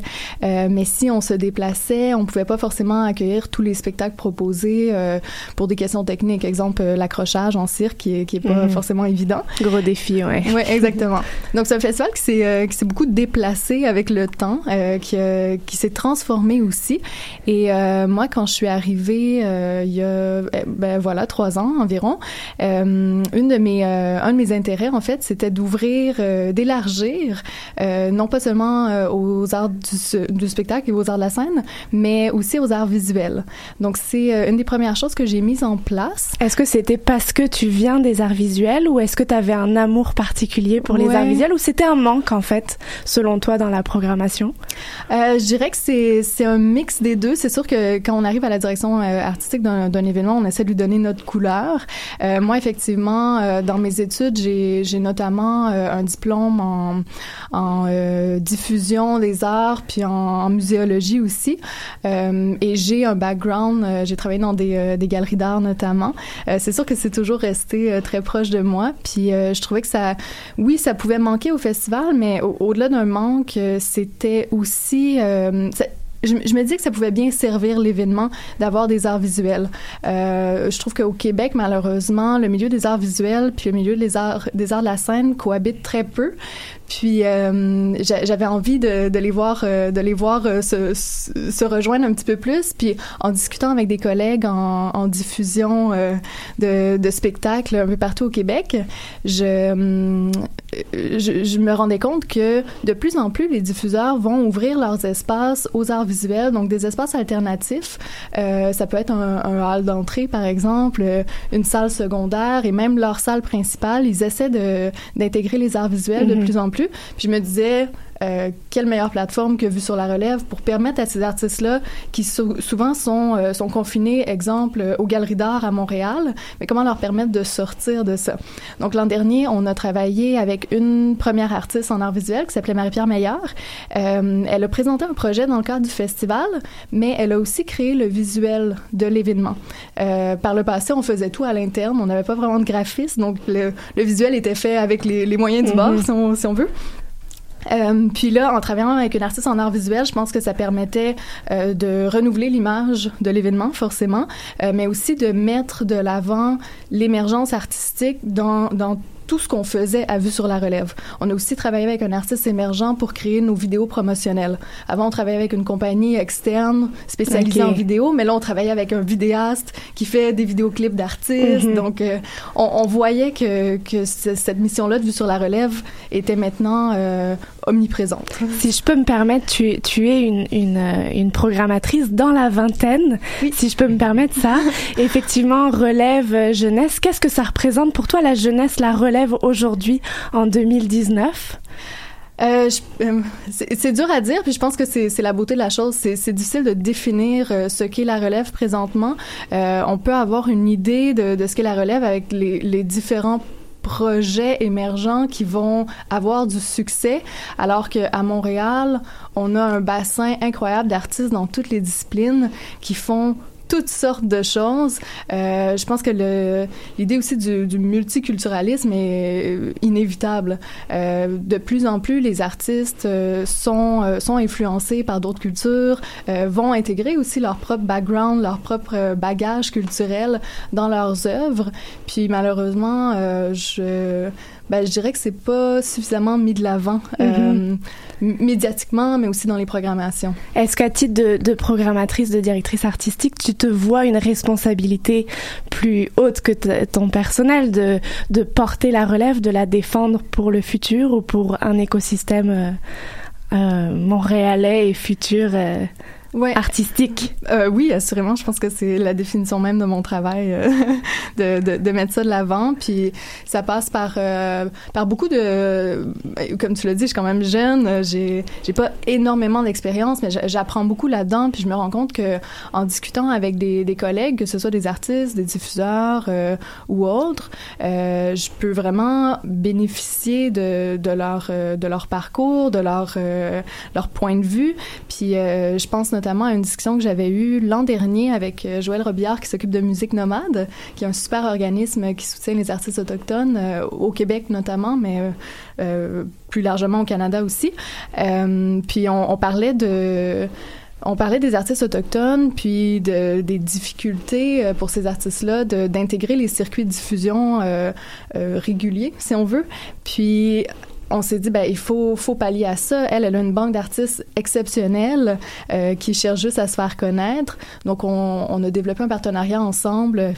euh, mais si on se déplaçait, on pouvait pas forcément accueillir tous les spectacles proposés euh, pour des questions techniques. Exemple, l'accrochage en cirque, qui est, qui est pas Mhm. forcément évident. Gros défi, ouais. Oui, exactement. Donc, c'est un festival qui s'est euh, qui s'est beaucoup déplacé avec le temps, euh, qui, euh, qui s'est transformé aussi. Et euh, moi, quand je suis arrivée euh, il y a, euh, ben voilà, trois ans environ, euh, une de mes, euh, un de mes intérêts, en fait, c'était d'ouvrir, euh, d'élargir, euh, non pas seulement euh, aux arts du, spectacle et aux arts de la scène, mais aussi aux arts visuels. Donc, c'est une des premières choses que j'ai mises en place. Est-ce que c'était parce que tu viens des arts visuels ou est-ce que tu avais un amour particulier pour les Ouais. arts visuels ou c'était un manque en fait, selon toi, dans la programmation? Euh, je dirais que c'est un mix des deux. C'est sûr que quand on arrive à la direction euh, artistique d'un événement, on essaie de lui donner notre couleur. Euh, moi, effectivement, dans mes études, j'ai j'ai euh, un diplôme en, euh, diffusion des arts puis en, en muséologie aussi. Euh, et j'ai un background, j'ai travaillé dans des, galeries d'art notamment. C'est sûr que c'est toujours resté très proche de moi. Puis je trouvais que ça, oui, ça pouvait manquer au festival, mais au- au-delà d'un manque, c'était aussi je, me dis que ça pouvait bien servir l'événement d'avoir des arts visuels. Euh, je trouve qu'au Québec, malheureusement, le milieu des arts visuels puis le milieu des arts, des arts de la scène cohabitent très peu. Puis euh, j'avais envie de, de, les voir, euh, de les voir euh, se, se, rejoindre un petit peu plus. Puis en discutant avec des collègues en, en diffusion de, de, spectacles un peu partout au Québec, je, je, je, me rendais compte que de plus en plus les diffuseurs vont ouvrir leurs espaces aux arts visuels, donc des espaces alternatifs. ça peut être un, un hall d'entrée par exemple, une salle secondaire et même leur salle principale. Ils essaient d'intégrer les arts visuels de mm-hmm. plus en plus plus. Puis je me disais, euh, quelle meilleure plateforme que Vue sur la relève pour permettre à ces artistes-là, qui souvent sont, euh, sont confinés, exemple, euh, aux galeries d'art à Montréal, mais comment leur permettre de sortir de ça? Donc l'an dernier, on a travaillé avec une première artiste en art visuel qui s'appelait Marie-Pierre Meillard. elle a présenté un projet dans le cadre du festival, mais elle a aussi créé le visuel de l'événement. par le passé, on faisait tout à l'interne, on n'avait pas vraiment de graphiste, donc le, le, visuel était fait avec les, les moyens du bord, si on, si on veut. Euh, puis là, en travaillant avec une artiste en art visuel, je pense que ça permettait euh, de renouveler l'image de l'événement, forcément, euh, mais aussi de mettre de l'avant l'émergence artistique dans, dans tout ce qu'on faisait à vue sur la relève. On a aussi travaillé avec un artiste émergent pour créer nos vidéos promotionnelles. Avant, on travaillait avec une compagnie externe spécialisée en vidéo, mais là, on travaillait avec un vidéaste qui fait des vidéoclips d'artistes. Mhm. Donc, euh, on, on, voyait que, que cette mission-là de vue sur la relève était maintenant euh, omniprésente. Si je peux me permettre, tu, tu es une, une, euh, une programmatrice dans la vingtaine, si je peux me permettre ça. Effectivement, relève jeunesse. Qu'est-ce que ça représente pour toi, la jeunesse, la relève? Aujourd'hui en 2019? Euh, euh c'est dur à dire, puis je pense que c'est la beauté de la chose. C'est difficile de définir euh, ce qu'est la relève présentement. On peut avoir une idée de, de ce qu'est la relève avec les, les différents projets émergents qui vont avoir du succès, alors qu'à Montréal, on a un bassin incroyable d'artistes dans toutes les disciplines qui font toutes sortes de choses. Euh, je pense que l'idée aussi du, du, multiculturalisme est inévitable. Euh, de plus en plus, les artistes euh, sont, euh, sont influencés par d'autres cultures, euh, vont intégrer aussi leur propre background, leur propre bagage culturel dans leurs œuvres. Puis malheureusement, je ben, je dirais que c'est pas suffisamment mis de l'avant mm-hmm. médiatiquement, mais aussi dans les programmations. Est-ce qu'à titre de, de, programmatrice, de directrice artistique, tu te vois une responsabilité plus haute que ton personnel de, de porter la relève, de la défendre pour le futur ou pour un écosystème euh, euh, montréalais et futur euh, ouais. artistique. Euh, oui, assurément. Je pense que c'est la définition même de mon travail euh, de, de, de, mettre ça de l'avant. Puis ça passe par euh, par beaucoup de, comme tu l'as dit, je suis quand même jeune. J'ai j'ai pas énormément d'expérience, mais j'apprends beaucoup là-dedans. Puis je me rends compte que en discutant avec des, des collègues, que ce soit des artistes, des diffuseurs euh, ou autres, euh, je peux vraiment bénéficier de de leur de leur parcours, de leur leur point de vue. Puis je pense notamment notamment à une discussion que j'avais eue l'an dernier avec euh, Joël Robillard qui s'occupe de musique nomade, qui est un super organisme qui soutient les artistes autochtones euh, au Québec notamment, mais euh, plus largement au Canada aussi. puis on, parlait de on parlait des artistes autochtones, puis de, des difficultés pour ces artistes-là d'intégrer les circuits de diffusion euh, euh, réguliers, si on veut. Puis on s'est dit ben il faut faut pallier à ça. Elle, elle a une banque d'artistes exceptionnelle euh, qui cherche juste à se faire connaître. Donc on, on a développé un partenariat ensemble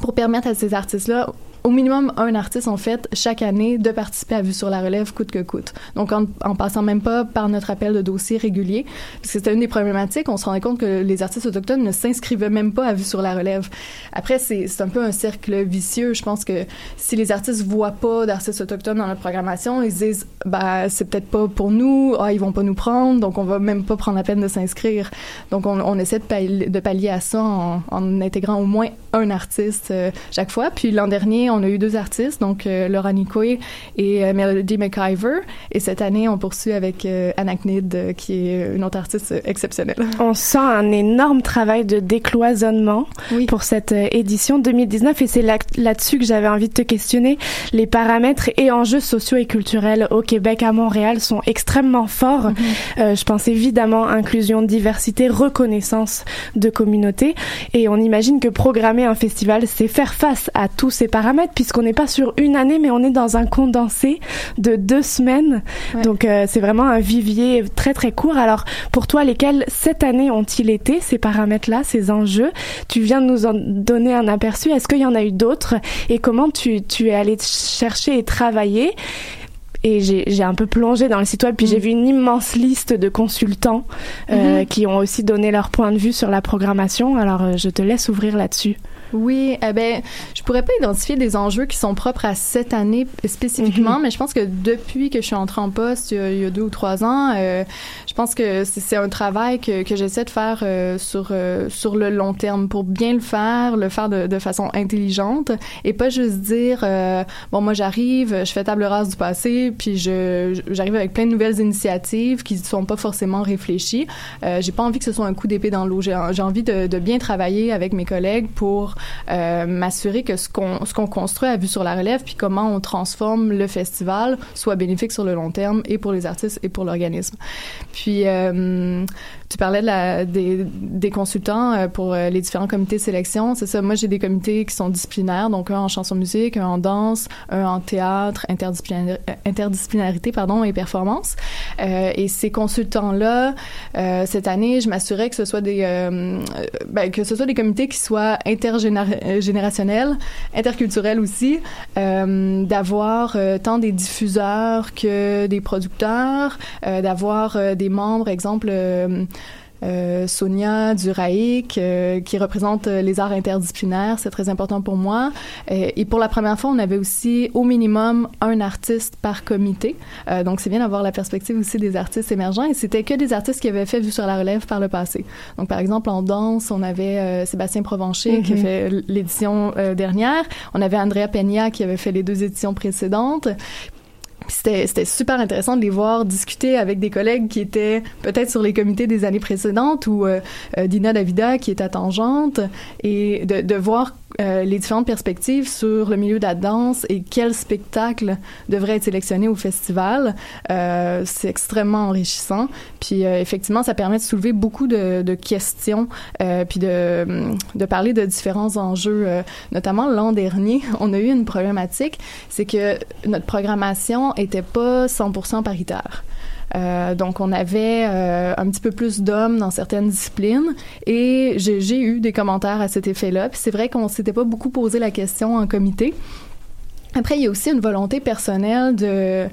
pour permettre à ces artistes-là au minimum un artiste, en fait, chaque année, de participer à Vue sur la relève coûte que coûte. Donc, en, en passant même pas par notre appel de dossier régulier, parce que c'était une des problématiques, on se rendait compte que les artistes autochtones ne s'inscrivaient même pas à Vue sur la relève. Après, c'est un peu un cercle vicieux. Je pense que si les artistes voient pas d'artistes autochtones dans notre programmation, ils se disent, bah, c'est peut-être pas pour nous, ah, ils vont pas nous prendre, donc on va même pas prendre la peine de s'inscrire. Donc, on, essaie de pallier, à ça en, en, intégrant au moins un artiste euh, chaque fois. Puis l'an dernier, on a eu deux artistes, donc euh, Laura Nicoué et euh, Melody McIver. Et cette année, on poursuit avec euh, Anacnid, euh, qui est une autre artiste exceptionnelle. On sent un énorme travail de décloisonnement pour cette édition 2019 et c'est là-dessus que j'avais envie de te questionner. Les paramètres et enjeux sociaux et culturels au Québec, à Montréal, sont extrêmement forts. Mm-hmm. je pense évidemment inclusion, diversité, reconnaissance de communauté. Et on imagine que programmer un festival, c'est faire face à tous ces paramètres puisqu'on n'est pas sur une année, mais on est dans un condensé de deux semaines. Donc euh, c'est vraiment un vivier très très court. Alors pour toi, lesquels cette année ont-ils été ces paramètres-là, ces enjeux? Tu viens de nous en donner un aperçu. Est-ce qu'il y en a eu d'autres? Et comment tu, tu es allé chercher et travailler? Et j'ai un peu plongé dans le site web, puis j'ai vu une immense liste de consultants euh, Mhm. qui ont aussi donné leur point de vue sur la programmation. Alors, euh, je te laisse ouvrir là-dessus. Oui, eh ben, je pourrais pas identifier des enjeux qui sont propres à cette année spécifiquement, Mhm. mais je pense que depuis que je suis entrée en poste il y a, il y a deux ou trois ans, euh, je pense que c'est un travail que, que j'essaie de faire euh, sur euh, sur le long terme pour bien le faire, le faire de, de façon intelligente et pas juste dire euh, bon moi j'arrive, je fais table rase du passé, puis je j'arrive avec plein de nouvelles initiatives qui ne sont pas forcément réfléchies. Euh, j'ai pas envie que ce soit un coup d'épée dans l'eau. J'ai j'ai envie de, de bien travailler avec mes collègues pour euh, m'assurer que ce qu'on ce qu'on construit à vue sur la relève, puis comment on transforme le festival soit bénéfique sur le long terme et pour les artistes et pour l'organisme. Puis euh, tu parlais de la, des, des consultants euh, pour euh, les différents comités de sélection. C'est ça. Moi, j'ai des comités qui sont disciplinaires, donc un en chanson musique, un en danse, un en théâtre, interdisciplinaire- euh, interdisciplinarité, pardon, et performance. Euh, et ces consultants-là, euh, cette année, je m'assurais que ce soit des, euh, ben, que ce soit des comités qui soient intergénérationnels, interculturels aussi, d'avoir tant des diffuseurs que des producteurs, d'avoir des membres, exemple. Euh, Sonia Duraïc, euh, qui représente euh, les arts interdisciplinaires, c'est très important pour moi. Euh, et pour la première fois, on avait aussi au minimum un artiste par comité. Euh, donc c'est bien d'avoir la perspective aussi des artistes émergents. Et c'était que des artistes qui avaient fait Vue sur la relève par le passé. Donc par exemple en danse, on avait Sébastien Provencher qui a Mhm. fait l'édition dernière. On avait Andrea Peña qui avait fait les deux éditions précédentes. C'était super intéressant de les voir discuter avec des collègues qui étaient peut-être sur les comités des années précédentes ou euh, euh, Dina Davida qui est à Tangente et de, de voir euh, les différentes perspectives sur le milieu de la danse et quel spectacle devrait être sélectionné au festival. Euh, C'est extrêmement enrichissant. Puis euh, effectivement, ça permet de soulever beaucoup de, questions puis de, de parler de différents enjeux. Notamment l'an dernier, on a eu une problématique, c'est que notre programmation était pas 100% paritaire. Euh, donc, on avait euh, un petit peu plus d'hommes dans certaines disciplines et j'ai eu des commentaires à cet effet-là. Puis c'est vrai qu'on s'était pas beaucoup posé la question en comité. Après, il y a aussi une volonté personnelle de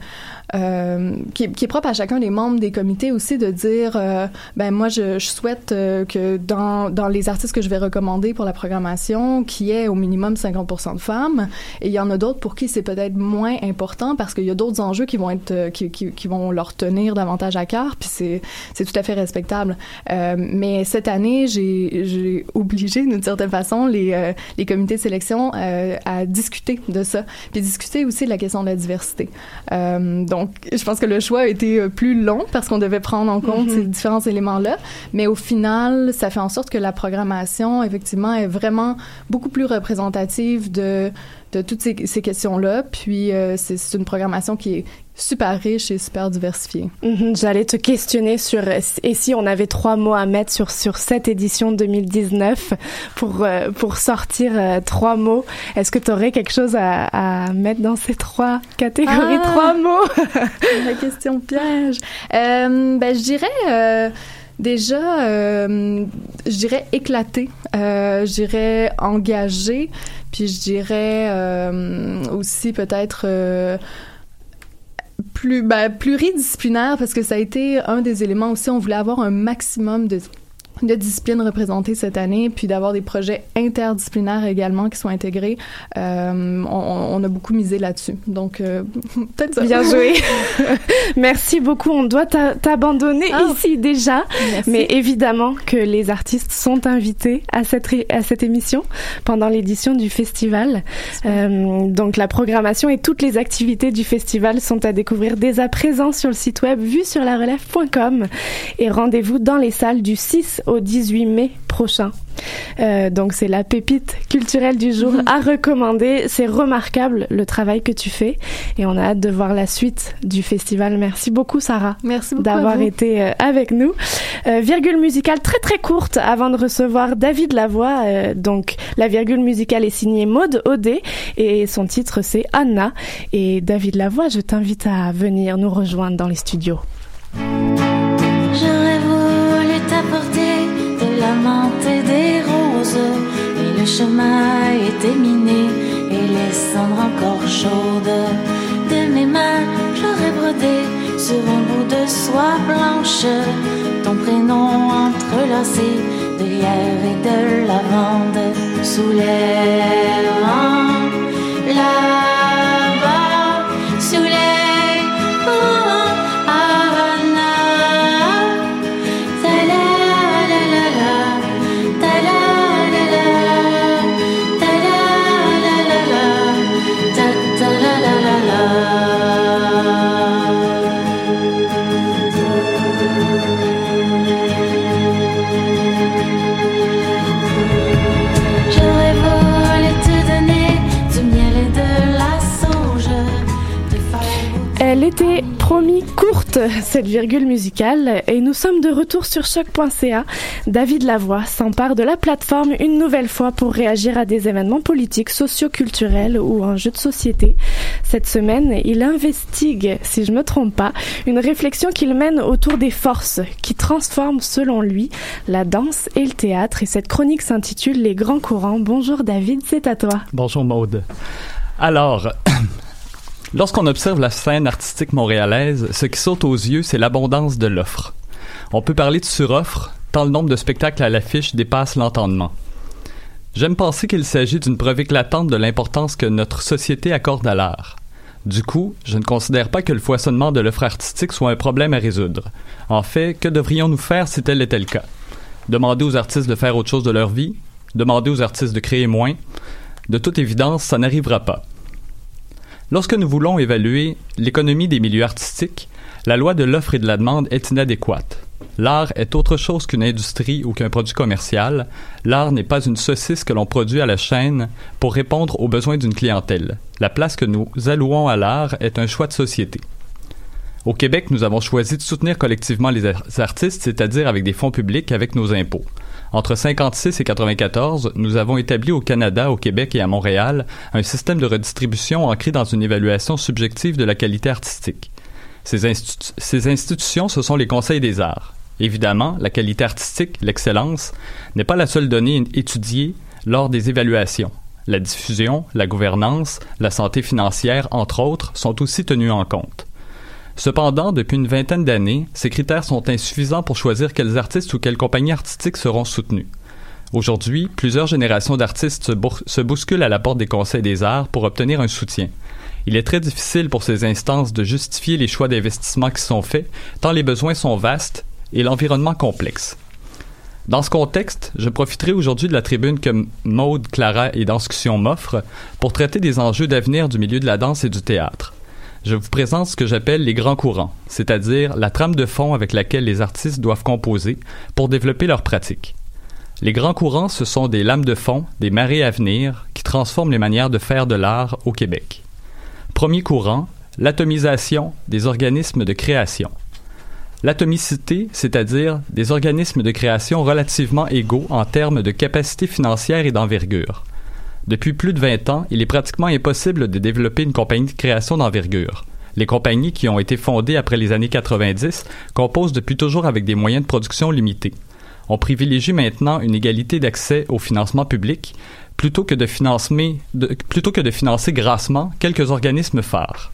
euh, qui, est- qui est propre à chacun des membres des comités aussi de dire euh, ben moi je, je souhaite euh, que dans, dans les artistes que je vais recommander pour la programmation qu'il y ait au minimum 50% de femmes. Et il y en a d'autres pour qui c'est peut-être moins important parce qu'il y a d'autres enjeux qui vont être qui, qui, qui vont leur tenir davantage à cœur puis c'est c'est tout à fait respectable. Mais cette année j'ai j'ai obligé d'une certaine façon les les comités de sélection à discuter de ça puis discuter aussi de la question de la diversité. Euh, donc je pense que le choix a été euh, plus long parce qu'on devait prendre en compte Mhm. ces différents éléments là mais au final ça fait en sorte que la programmation effectivement est vraiment beaucoup plus représentative de de toutes ces, ces questions-là. Puis euh, c'est c'est une programmation qui est super riche et super diversifiée. Mhm, J'allais te questionner sur euh, et si on avait trois mots à mettre sur sur cette édition 2019 pour euh, pour sortir euh, trois mots. Est-ce que tu aurais quelque chose à, à mettre dans ces trois catégories? Ah! trois mots La question piège. Euh, ben, je dirais euh, déjà, euh, je dirais éclaté, euh, je dirais engagé, puis je dirais euh, aussi peut-être euh, plus ben, pluridisciplinaire parce que ça a été un des éléments aussi. On voulait avoir un maximum de de disciplines représentées cette année, puis d'avoir des projets interdisciplinaires également qui sont intégrés. Euh, on, on a beaucoup misé là-dessus. Donc, euh, peut-être ça. Bien joué. Merci beaucoup. On doit t'a- t'abandonner Ah. ici déjà. Merci. Mais évidemment que les artistes sont invités à cette, à cette émission pendant l'édition du festival. Euh, donc la programmation et toutes les activités du festival sont à découvrir dès à présent sur le site web vue sur la relève.com et rendez-vous dans les salles du 6 au 18 mai prochain. Euh, donc c'est la pépite culturelle du jour à recommander. C'est remarquable le travail que tu fais et on a hâte de voir la suite du festival. Merci beaucoup Sarah. Merci d'avoir été euh, avec nous. Euh, virgule musicale très très courte avant de recevoir David Lavoie. Euh, donc la virgule musicale est signée Maude Odé et son titre c'est Anna. Et David Lavoie, je t'invite à venir nous rejoindre dans les studios. La et des roses, mais le chemin était miné et les cendres encore chaudes. De mes mains, j'aurais brodé sur un bout de soie blanche. Ton prénom entrelacé de lierre et de lavande sous les vents là-bas, promis courte, cette virgule musicale, et nous sommes de retour sur choc.ca. David Lavoie s'empare de la plateforme une nouvelle fois pour réagir à des événements politiques, socio-culturels ou enjeux de société. Cette semaine, il investigue, si je me trompe pas, une réflexion qu'il mène autour des forces qui transforment, selon lui, la danse et le théâtre. Et cette chronique s'intitule Les grands courants. Bonjour David, c'est à toi. Bonjour Maude. Alors, lorsqu'on observe la scène artistique montréalaise, ce qui saute aux yeux, c'est l'abondance de l'offre. On peut parler de suroffre, tant le nombre de spectacles à l'affiche dépasse l'entendement. J'aime penser qu'il s'agit d'une preuve éclatante de l'importance que notre société accorde à l'art. Du coup, je ne considère pas que le foisonnement de l'offre artistique soit un problème à résoudre. En fait, que devrions-nous faire si tel était le cas? Demander aux artistes de faire autre chose de leur vie Demander aux artistes de créer moins De toute évidence, ça n'arrivera pas. Lorsque nous voulons évaluer l'économie des milieux artistiques, la loi de l'offre et de la demande est inadéquate. L'art est autre chose qu'une industrie ou qu'un produit commercial. L'art n'est pas une saucisse que l'on produit à la chaîne pour répondre aux besoins d'une clientèle. La place que nous allouons à l'art est un choix de société. Au Québec, nous avons choisi de soutenir collectivement les ar- artistes, c'est-à-dire avec des fonds publics, avec nos impôts. Entre 56 et 94, nous avons établi au Canada, au Québec et à Montréal un système de redistribution ancré dans une évaluation subjective de la qualité artistique. Ces, ces institutions, ce sont les conseils des arts. Évidemment, la qualité artistique, l'excellence, n'est pas la seule donnée étudiée lors des évaluations. La diffusion, la gouvernance, la santé financière, entre autres, sont aussi tenus en compte. Cependant, depuis une vingtaine d'années, ces critères sont insuffisants pour choisir quels artistes ou quelles compagnies artistiques seront soutenus. Aujourd'hui, plusieurs générations d'artistes se bousculent à la porte des conseils des arts pour obtenir un soutien. Il est très difficile pour ces instances de justifier les choix d'investissement qui sont faits, tant les besoins sont vastes et l'environnement complexe. Dans ce contexte, je profiterai aujourd'hui de la tribune que Maude, Clara et Danscussion m'offrent pour traiter des enjeux d'avenir du milieu de la danse et du théâtre. Je vous présente ce que j'appelle les grands courants, c'est-à-dire la trame de fond avec laquelle les artistes doivent composer pour développer leur pratique. Les grands courants, ce sont des lames de fond, des marées à venir qui transforment les manières de faire de l'art au Québec. Premier courant, l'atomisation des organismes de création. L'atomicité, c'est-à-dire des organismes de création relativement égaux en termes de capacité financière et d'envergure. Depuis plus de 20 ans, il est pratiquement impossible de développer une compagnie de création d'envergure. Les compagnies qui ont été fondées après les années 90 composent depuis toujours avec des moyens de production limités. On privilégie maintenant une égalité d'accès au financement public plutôt que de, financer, grassement quelques organismes phares.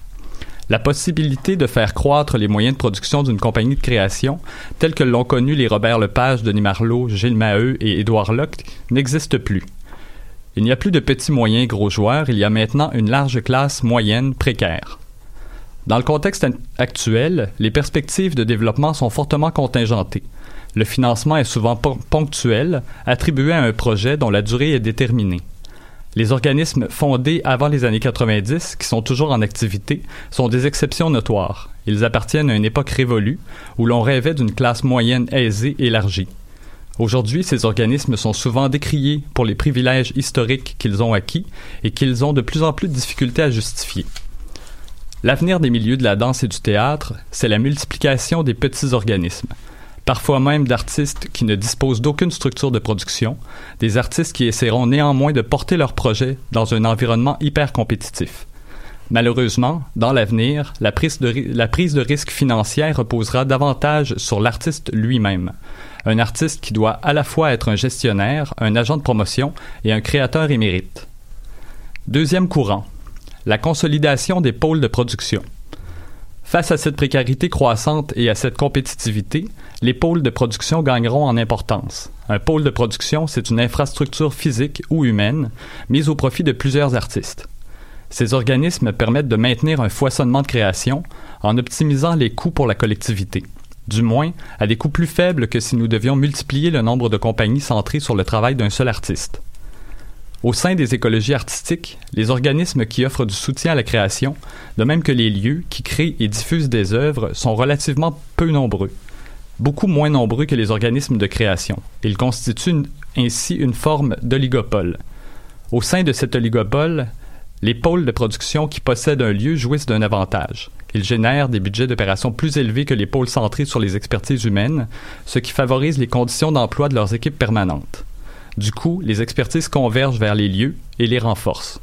La possibilité de faire croître les moyens de production d'une compagnie de création, tels que l'ont connu les Robert Lepage, Denis Marlot, Gilles Maheu et Édouard Locke, n'existe plus. Il n'y a plus de petits moyens gros joueurs, il y a maintenant une large classe moyenne précaire. Dans le contexte actuel, les perspectives de développement sont fortement contingentées. Le financement est souvent pon- ponctuel, attribué à un projet dont la durée est déterminée. Les organismes fondés avant les années 90, qui sont toujours en activité, sont des exceptions notoires. Ils appartiennent à une époque révolue où l'on rêvait d'une classe moyenne aisée élargie. Aujourd'hui, ces organismes sont souvent décriés pour les privilèges historiques qu'ils ont acquis et qu'ils ont de plus en plus de difficultés à justifier. L'avenir des milieux de la danse et du théâtre, c'est la multiplication des petits organismes, parfois même d'artistes qui ne disposent d'aucune structure de production, des artistes qui essaieront néanmoins de porter leur projet dans un environnement hyper compétitif. Malheureusement, dans l'avenir, la prise de, risque financière reposera davantage sur l'artiste lui-même. Un artiste qui doit à la fois être un gestionnaire, un agent de promotion et un créateur émérite. Deuxième courant, la consolidation des pôles de production. Face à cette précarité croissante et à cette compétitivité, les pôles de production gagneront en importance. Un pôle de production, c'est une infrastructure physique ou humaine mise au profit de plusieurs artistes. Ces organismes permettent de maintenir un foisonnement de création en optimisant les coûts pour la collectivité, du moins à des coûts plus faibles que si nous devions multiplier le nombre de compagnies centrées sur le travail d'un seul artiste. Au sein des écologies artistiques, les organismes qui offrent du soutien à la création, de même que les lieux qui créent et diffusent des œuvres, sont relativement peu nombreux, beaucoup moins nombreux que les organismes de création. Ils constituent ainsi une forme d'oligopole. Au sein de cet oligopole, les pôles de production qui possèdent un lieu jouissent d'un avantage. Ils génèrent des budgets d'opération plus élevés que les pôles centrés sur les expertises humaines, ce qui favorise les conditions d'emploi de leurs équipes permanentes. Du coup, les expertises convergent vers les lieux et les renforcent.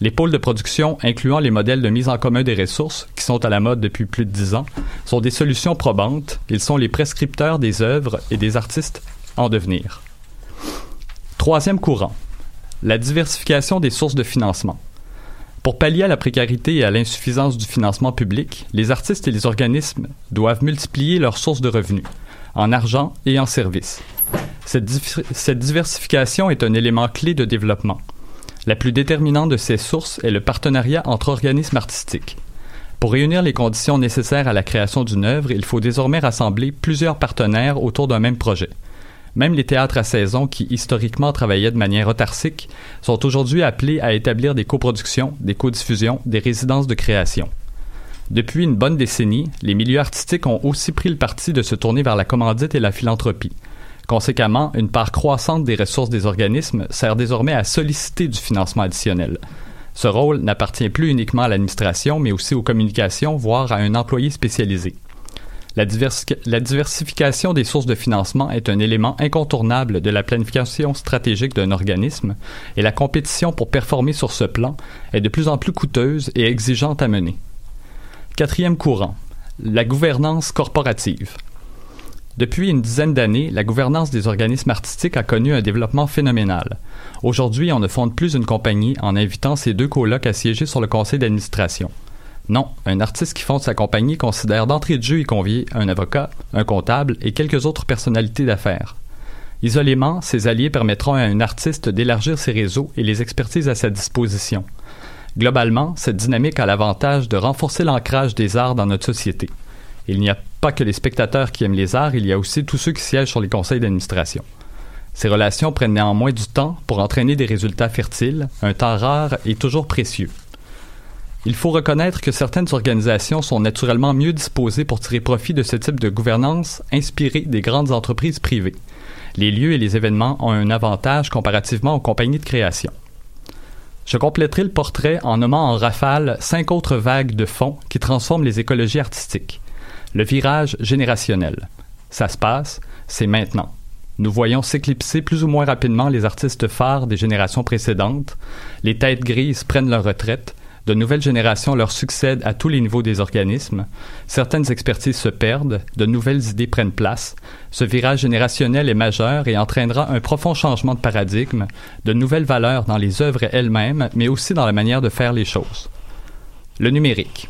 Les pôles de production, incluant les modèles de mise en commun des ressources, qui sont à la mode depuis plus de dix ans, sont des solutions probantes. Ils sont les prescripteurs des œuvres et des artistes en devenir. Troisième courant, la diversification des sources de financement. Pour pallier à la précarité et à l'insuffisance du financement public, les artistes et les organismes doivent multiplier leurs sources de revenus, en argent et en services. Cette, diversification est un élément clé de développement. La plus déterminante de ces sources est le partenariat entre organismes artistiques. Pour réunir les conditions nécessaires à la création d'une œuvre, il faut désormais rassembler plusieurs partenaires autour d'un même projet. Même les théâtres à saison, qui historiquement travaillaient de manière autarcique, sont aujourd'hui appelés à établir des coproductions, des codiffusions, des résidences de création. Depuis une bonne décennie, les milieux artistiques ont aussi pris le parti de se tourner vers la commandite et la philanthropie. Conséquemment, une part croissante des ressources des organismes sert désormais à solliciter du financement additionnel. Ce rôle n'appartient plus uniquement à l'administration, mais aussi aux communications, voire à un employé spécialisé. La, diversi- la diversification des sources de financement est un élément incontournable de la planification stratégique d'un organisme, et la compétition pour performer sur ce plan est de plus en plus coûteuse et exigeante à mener. Quatrième courant, la gouvernance corporative. Depuis une dizaine d'années, la gouvernance des organismes artistiques a connu un développement phénoménal. Aujourd'hui, on ne fonde plus une compagnie en invitant ses deux colocs à siéger sur le conseil d'administration. Non, un artiste qui fonde sa compagnie considère d'entrée de jeu y convier un avocat, un comptable et quelques autres personnalités d'affaires. Isolément, ces alliés permettront à un artiste d'élargir ses réseaux et les expertises à sa disposition. Globalement, cette dynamique a l'avantage de renforcer l'ancrage des arts dans notre société. Il n'y a pas que les spectateurs qui aiment les arts, il y a aussi tous ceux qui siègent sur les conseils d'administration. Ces relations prennent néanmoins du temps pour entraîner des résultats fertiles, un temps rare et toujours précieux. Il faut reconnaître que certaines organisations sont naturellement mieux disposées pour tirer profit de ce type de gouvernance inspirée des grandes entreprises privées. Les lieux et les événements ont un avantage comparativement aux compagnies de création. Je compléterai le portrait en nommant en rafale cinq autres vagues de fonds qui transforment les écologies artistiques. Le virage générationnel. Ça se passe, c'est maintenant. Nous voyons s'éclipser plus ou moins rapidement les artistes phares des générations précédentes. Les têtes grises prennent leur retraite. De nouvelles générations leur succèdent à tous les niveaux des organismes. Certaines expertises se perdent. De nouvelles idées prennent place. Ce virage générationnel est majeur et entraînera un profond changement de paradigme, de nouvelles valeurs dans les œuvres elles-mêmes, mais aussi dans la manière de faire les choses. Le numérique.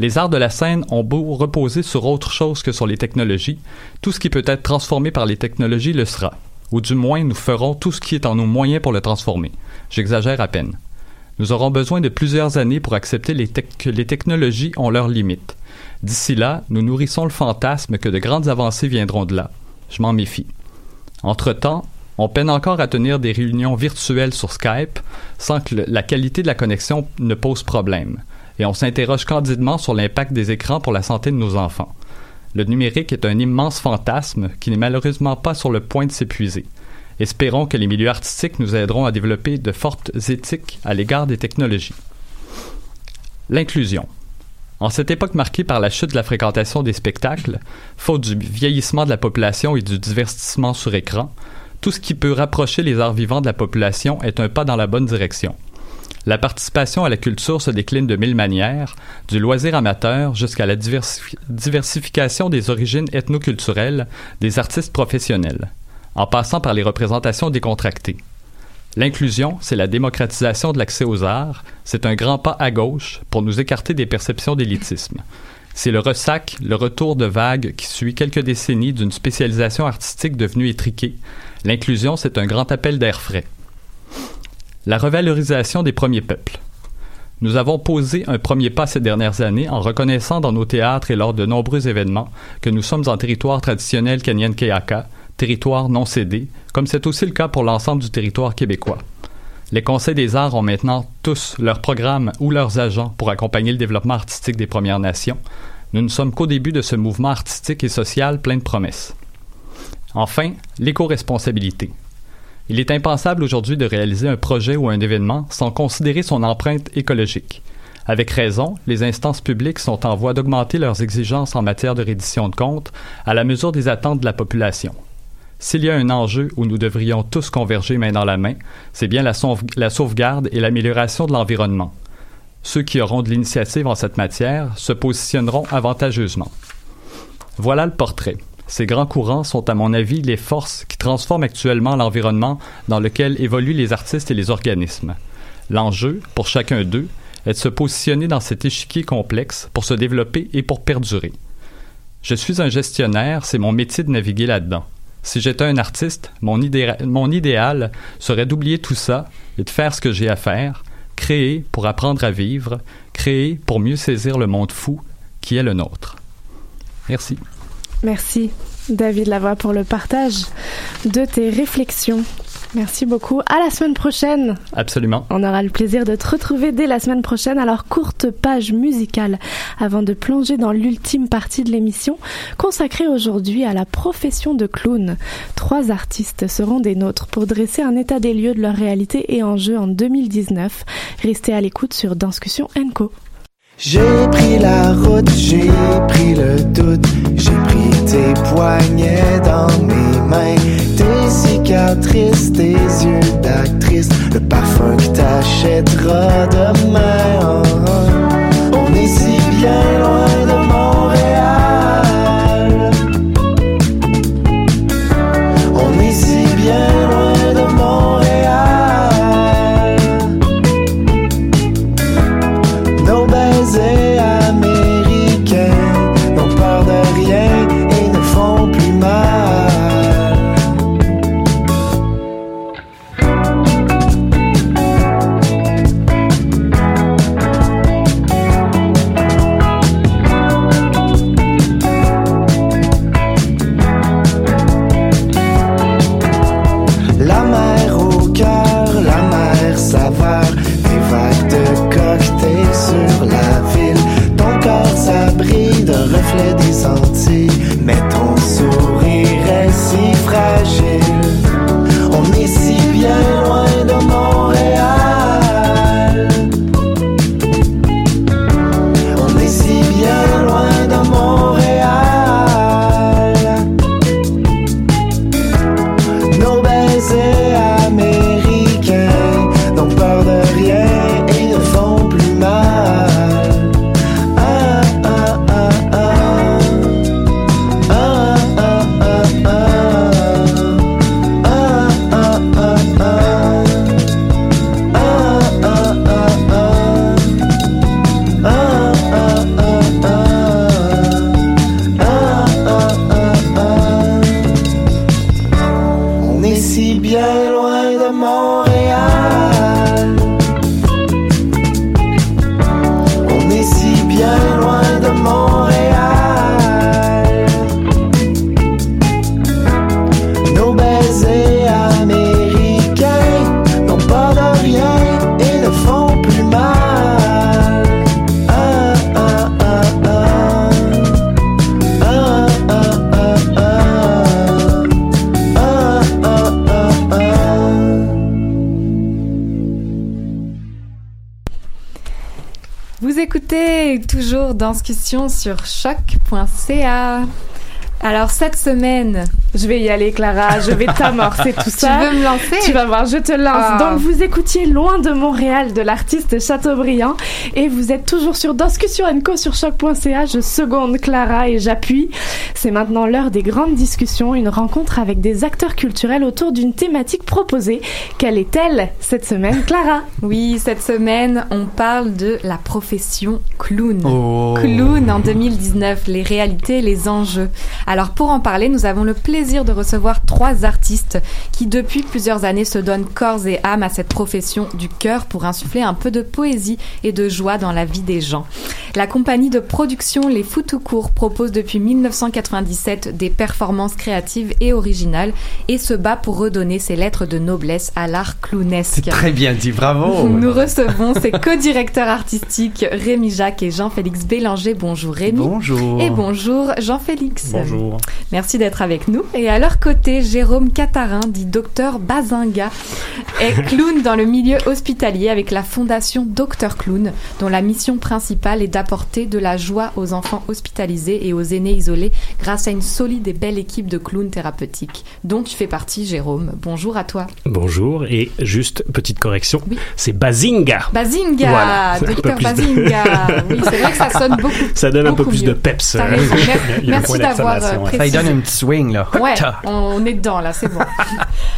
Les arts de la scène ont beau reposer sur autre chose que sur les technologies, tout ce qui peut être transformé par les technologies le sera. Ou du moins, nous ferons tout ce qui est en nos moyens pour le transformer. J'exagère à peine. Nous aurons besoin de plusieurs années pour accepter que les technologies ont leurs limites. D'ici là, nous nourrissons le fantasme que de grandes avancées viendront de là. Je m'en méfie. Entre-temps, on peine encore à tenir des réunions virtuelles sur Skype sans que la qualité de la connexion ne pose problème. Et on s'interroge candidement sur l'impact des écrans pour la santé de nos enfants. Le numérique est un immense fantasme qui n'est malheureusement pas sur le point de s'épuiser. Espérons que les milieux artistiques nous aideront à développer de fortes éthiques à l'égard des technologies. L'inclusion. En cette époque marquée par la chute de la fréquentation des spectacles, faute du vieillissement de la population et du divertissement sur écran, tout ce qui peut rapprocher les arts vivants de la population est un pas dans la bonne direction. La participation à la culture se décline de mille manières, du loisir amateur jusqu'à la diversi- diversification des origines ethnoculturelles des artistes professionnels, en passant par les représentations décontractées. L'inclusion, c'est la démocratisation de l'accès aux arts, c'est un grand pas à gauche pour nous écarter des perceptions d'élitisme. C'est le ressac, le retour de vague qui suit quelques décennies d'une spécialisation artistique devenue étriquée. L'inclusion, c'est un grand appel d'air frais. La revalorisation des premiers peuples. Nous avons posé un premier pas ces dernières années en reconnaissant dans nos théâtres et lors de nombreux événements que nous sommes en territoire traditionnel Kanyen-Keaka, territoire non cédé, comme c'est aussi le cas pour l'ensemble du territoire québécois. Les conseils des arts ont maintenant tous leurs programmes ou leurs agents pour accompagner le développement artistique des Premières Nations. Nous ne sommes qu'au début de ce mouvement artistique et social plein de promesses. Enfin, l'éco-responsabilité. Il est impensable aujourd'hui de réaliser un projet ou un événement sans considérer son empreinte écologique. Avec raison, les instances publiques sont en voie d'augmenter leurs exigences en matière de reddition de comptes à la mesure des attentes de la population. S'il y a un enjeu où nous devrions tous converger main dans la main, c'est bien la, sauve- la sauvegarde et l'amélioration de l'environnement. Ceux qui auront de l'initiative en cette matière se positionneront avantageusement. Voilà le portrait. Ces grands courants sont à mon avis les forces qui transforment actuellement l'environnement dans lequel évoluent les artistes et les organismes. L'enjeu, pour chacun d'eux, est de se positionner dans cet échiquier complexe pour se développer et pour perdurer. Je suis un gestionnaire, c'est mon métier de naviguer là-dedans. Si j'étais un artiste, mon, idé- mon idéal serait d'oublier tout ça et de faire ce que j'ai à faire, créer pour apprendre à vivre, créer pour mieux saisir le monde fou qui est le nôtre. Merci. Merci, David Lavoie, pour le partage de tes réflexions. Merci beaucoup. À la semaine prochaine. Absolument. On aura le plaisir de te retrouver dès la semaine prochaine. Alors, courte page musicale avant de plonger dans l'ultime partie de l'émission consacrée aujourd'hui à la profession de clown. Trois artistes seront des nôtres pour dresser un état des lieux de leur réalité et enjeux en 2019. Restez à l'écoute sur Danscussion Co. J'ai pris la route, j'ai pris le doute, j'ai pris tes poignets dans mes mains, tes yeux d'actrice, le parfum que t'achèteras demain. On est si bien loin des mais ton sourire est si fragile. Sur choc.ca. Alors cette semaine, je vais y aller, Clara. Je vais t'amorcer tout ça. Tu veux me lancer? Tu vas voir, je te lance. Ah. Donc vous écoutiez Loin de Montréal de l'artiste Chateaubriand et vous êtes toujours sur Discussion Co sur choc.ca. Je seconde Clara et j'appuie. C'est maintenant l'heure des grandes discussions, une rencontre avec des acteurs culturels autour d'une thématique proposée. Quelle est-elle cette semaine, Clara Oui, cette semaine, on parle de la profession clown. Oh. Clown en 2019, les réalités, les enjeux. Alors pour en parler, nous avons le plaisir de recevoir trois artistes qui depuis plusieurs années se donnent corps et âme à cette profession du cœur pour insuffler un peu de poésie et de joie dans la vie des gens. La compagnie de production Les Fous tout court propose depuis 1997 des performances créatives et originales et se bat pour redonner ses lettres de noblesse à l'art clownesque. Très bien dit, bravo. Nous recevons ses co-directeurs artistiques Rémi Jacques et Jean-Félix Bélanger. Bonjour Rémi. Bonjour. Et bonjour Jean-Félix. Bonjour. Merci d'être avec nous. Et à leur côté, Jérôme Catarin, dit docteur Bazinga, est clown dans le milieu hospitalier avec la fondation Docteur Clown, dont la mission principale est d'apporter de la joie aux enfants hospitalisés et aux aînés isolés grâce à une solide et belle équipe de clowns thérapeutiques, dont tu fais partie, Jérôme. Bonjour à toi. Bonjour, et juste petite correction, c'est Bazinga. Bazinga, Voilà. Un peu docteur de- Bazinga. Oui, c'est vrai que ça sonne beaucoup. Ça donne un peu plus mieux. de peps. Hein. y Merci d'avoir euh, précisé. Ça lui donne un petit swing, là. Ouais, on est dedans là, c'est bon.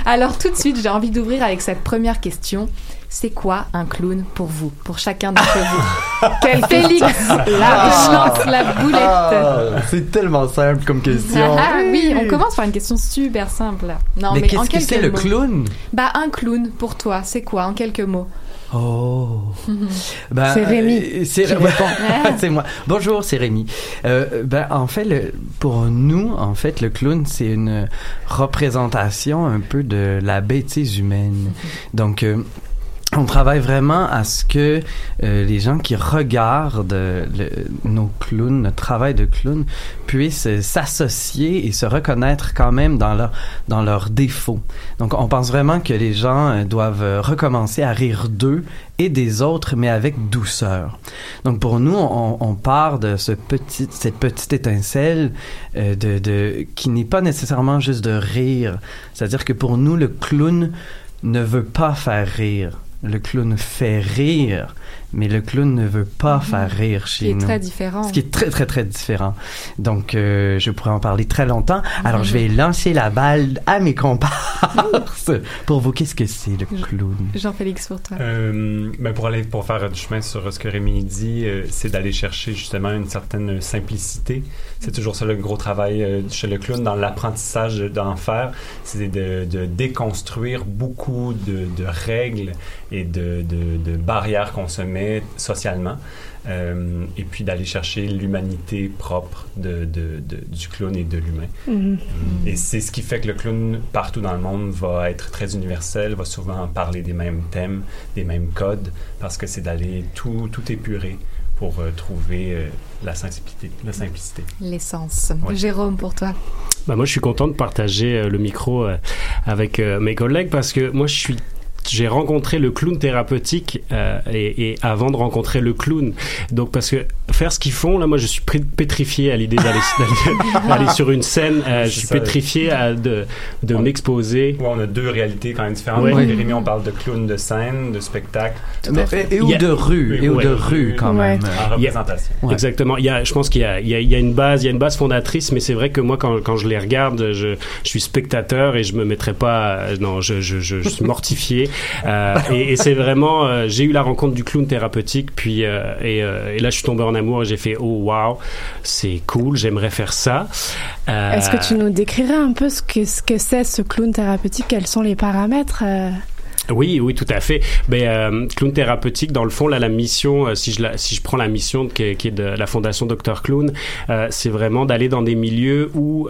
Alors tout de suite, j'ai envie d'ouvrir avec cette première question. C'est quoi un clown pour vous, pour chacun d'entre vous? Quel Félix Là, je lance la boulette. Ah, c'est tellement simple comme question. Ah, oui, on commence par une question super simple. là. Non, mais qu'est-ce que c'est le clown? Bah un clown pour toi, c'est quoi en quelques mots? Oh. Ben, C'est Rémi euh, c'est ouais, moi. Bonjour, c'est Rémi. Euh, ben, en fait, le- pour nous, en fait, le clown, c'est une représentation un peu de la bêtise humaine. Donc, euh, on travaille vraiment à ce que euh, les gens qui regardent nos clowns, notre travail de clown, puissent s'associer et se reconnaître quand même dans leur dans leurs défauts. Donc, on pense vraiment que les gens euh, doivent euh, recommencer à rire d'eux et des autres, mais avec douceur. Donc, pour nous, on, part de ce petit, cette petite étincelle de qui n'est pas nécessairement juste de rire. C'est-à-dire que pour nous, le clown ne veut pas faire rire. Le clown fait rire, mais le clown ne veut pas faire rire chez Qui est nous. très différent. Ce qui est très, très, très différent. Donc, euh, je pourrais en parler très longtemps. Alors, je vais lancer la balle à mes comparses. Pour vous, qu'est-ce que c'est le clown? Jean-Félix pour toi. Euh, ben pour aller pour faire du chemin sur ce que Rémi dit, euh, c'est d'aller chercher justement une certaine simplicité. C'est toujours ça le gros travail euh, chez le clown dans l'apprentissage d'en faire, c'est de, de déconstruire beaucoup de, de règles et de, de, de barrières qu'on se met socialement. Euh, et puis d'aller chercher l'humanité propre de, de, de- du clown et de l'humain. Mhm. Et c'est ce qui fait que le clown, partout dans le monde, va être très universel, va souvent parler des mêmes thèmes, des mêmes codes, parce que c'est d'aller tout, tout épurer pour euh, trouver euh, la simplicité. La simplicité. L'essence. Ouais. Jérôme pour toi. Bah, moi, je suis content de partager euh, le micro euh, avec euh, mes collègues parce que moi, je suis j'ai rencontré le clown thérapeutique euh, et, et avant de rencontrer le clown. Donc parce que faire ce qu'ils font, là, moi, je suis pétrifié à l'idée d'aller d'aller- d'aller sur une scène. euh, je suis ça. pétrifié à de, de m'exposer. on a deux réalités quand même différentes. Ouais. Oui. Rémi, on parle de clown de scène, de spectacle. Mais- et- et ou a- de rue, et ou de rue, quand Ouais. même. En Il y a- représentation. Ouais. Exactement. Il y a, je pense qu'il y a, il y, a, il y a une base, il y a une base fondatrice, mais c'est vrai que moi, quand, quand je les regarde, je, je suis spectateur et je me mettrais pas, euh, non, je, je, je, je suis mortifié. Euh, et et c'est vraiment, euh, j'ai eu la rencontre du clown thérapeutique, puis euh, et, et là, je suis tombé en amour et j'ai fait, oh wow, c'est cool, j'aimerais faire ça. Est-ce que tu nous décrirais un peu ce que ce que c'est ce clown thérapeutique? Quels sont les paramètres Oui, oui, tout à fait. Ben, euh, clown thérapeutique, dans le fond, là, la mission, euh, si je la, si je prends la mission qui est, qui est de la fondation Dr Clown, euh, c'est vraiment d'aller dans des milieux où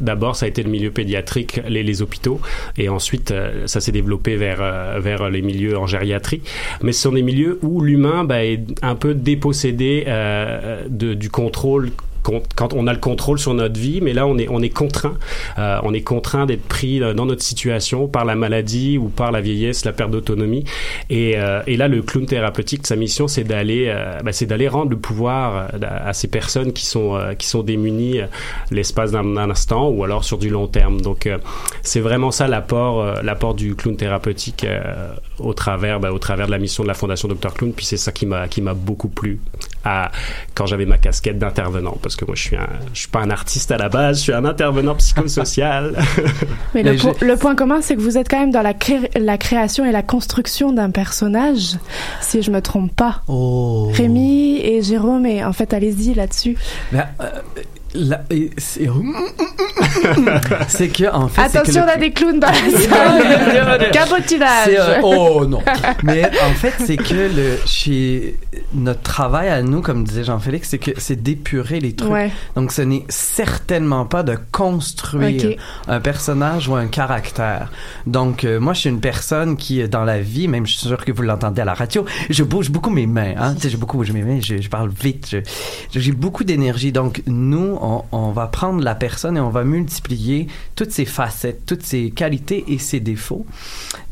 D'abord, ça a été le milieu pédiatrique, les, hôpitaux, et ensuite, euh, ça s'est développé vers, euh, vers les milieux en gériatrie. Mais ce sont des milieux où l'humain ben, est un peu dépossédé euh, du contrôle con- quand on a le contrôle sur notre vie, mais là on est on est contraint, euh, on est contraint d'être pris euh, dans notre situation par la maladie ou par la vieillesse, la perte d'autonomie. Et, euh, là le clown thérapeutique, sa mission c'est d'aller bah, c'est d'aller rendre le pouvoir à ces personnes qui sont qui sont démunies l'espace d'un instant ou alors sur du long terme. Donc c'est vraiment ça l'apport l'apport du clown thérapeutique au travers bah, au travers de la mission de la fondation Dr Clown. Puis c'est ça qui m'a qui m'a beaucoup plu quand j'avais ma casquette d'intervenant que moi je suis un je suis pas un artiste à la base, je suis un intervenant psychosocial. Mais le, po- le point commun, c'est que vous êtes quand même dans la, cré- la création et la construction d'un personnage, si je me trompe pas. Oh. Rémi et Jérôme, et en fait, allez-y là-dessus. Ben, euh, c'est que en fait c'est que Attention, on a des clowns dans la salle. Cabotinage. Euh, oh non. Mais en fait, c'est que le chez notre travail à nous, comme disait Jean-Félix, c'est que c'est d'épurer les trucs. Ouais. Donc, ce n'est certainement pas de construire un personnage ou un caractère. Donc, euh, moi, je suis une personne qui, euh, dans la vie, même je suis sûr que vous l'entendez à la radio, je bouge beaucoup mes mains. Hein? Tu sais, je beaucoup bouge mes mains, je, je parle vite, j'ai beaucoup d'énergie. Donc, nous, on, on va prendre la personne et on va multiplier toutes ses facettes, toutes ses qualités et ses défauts.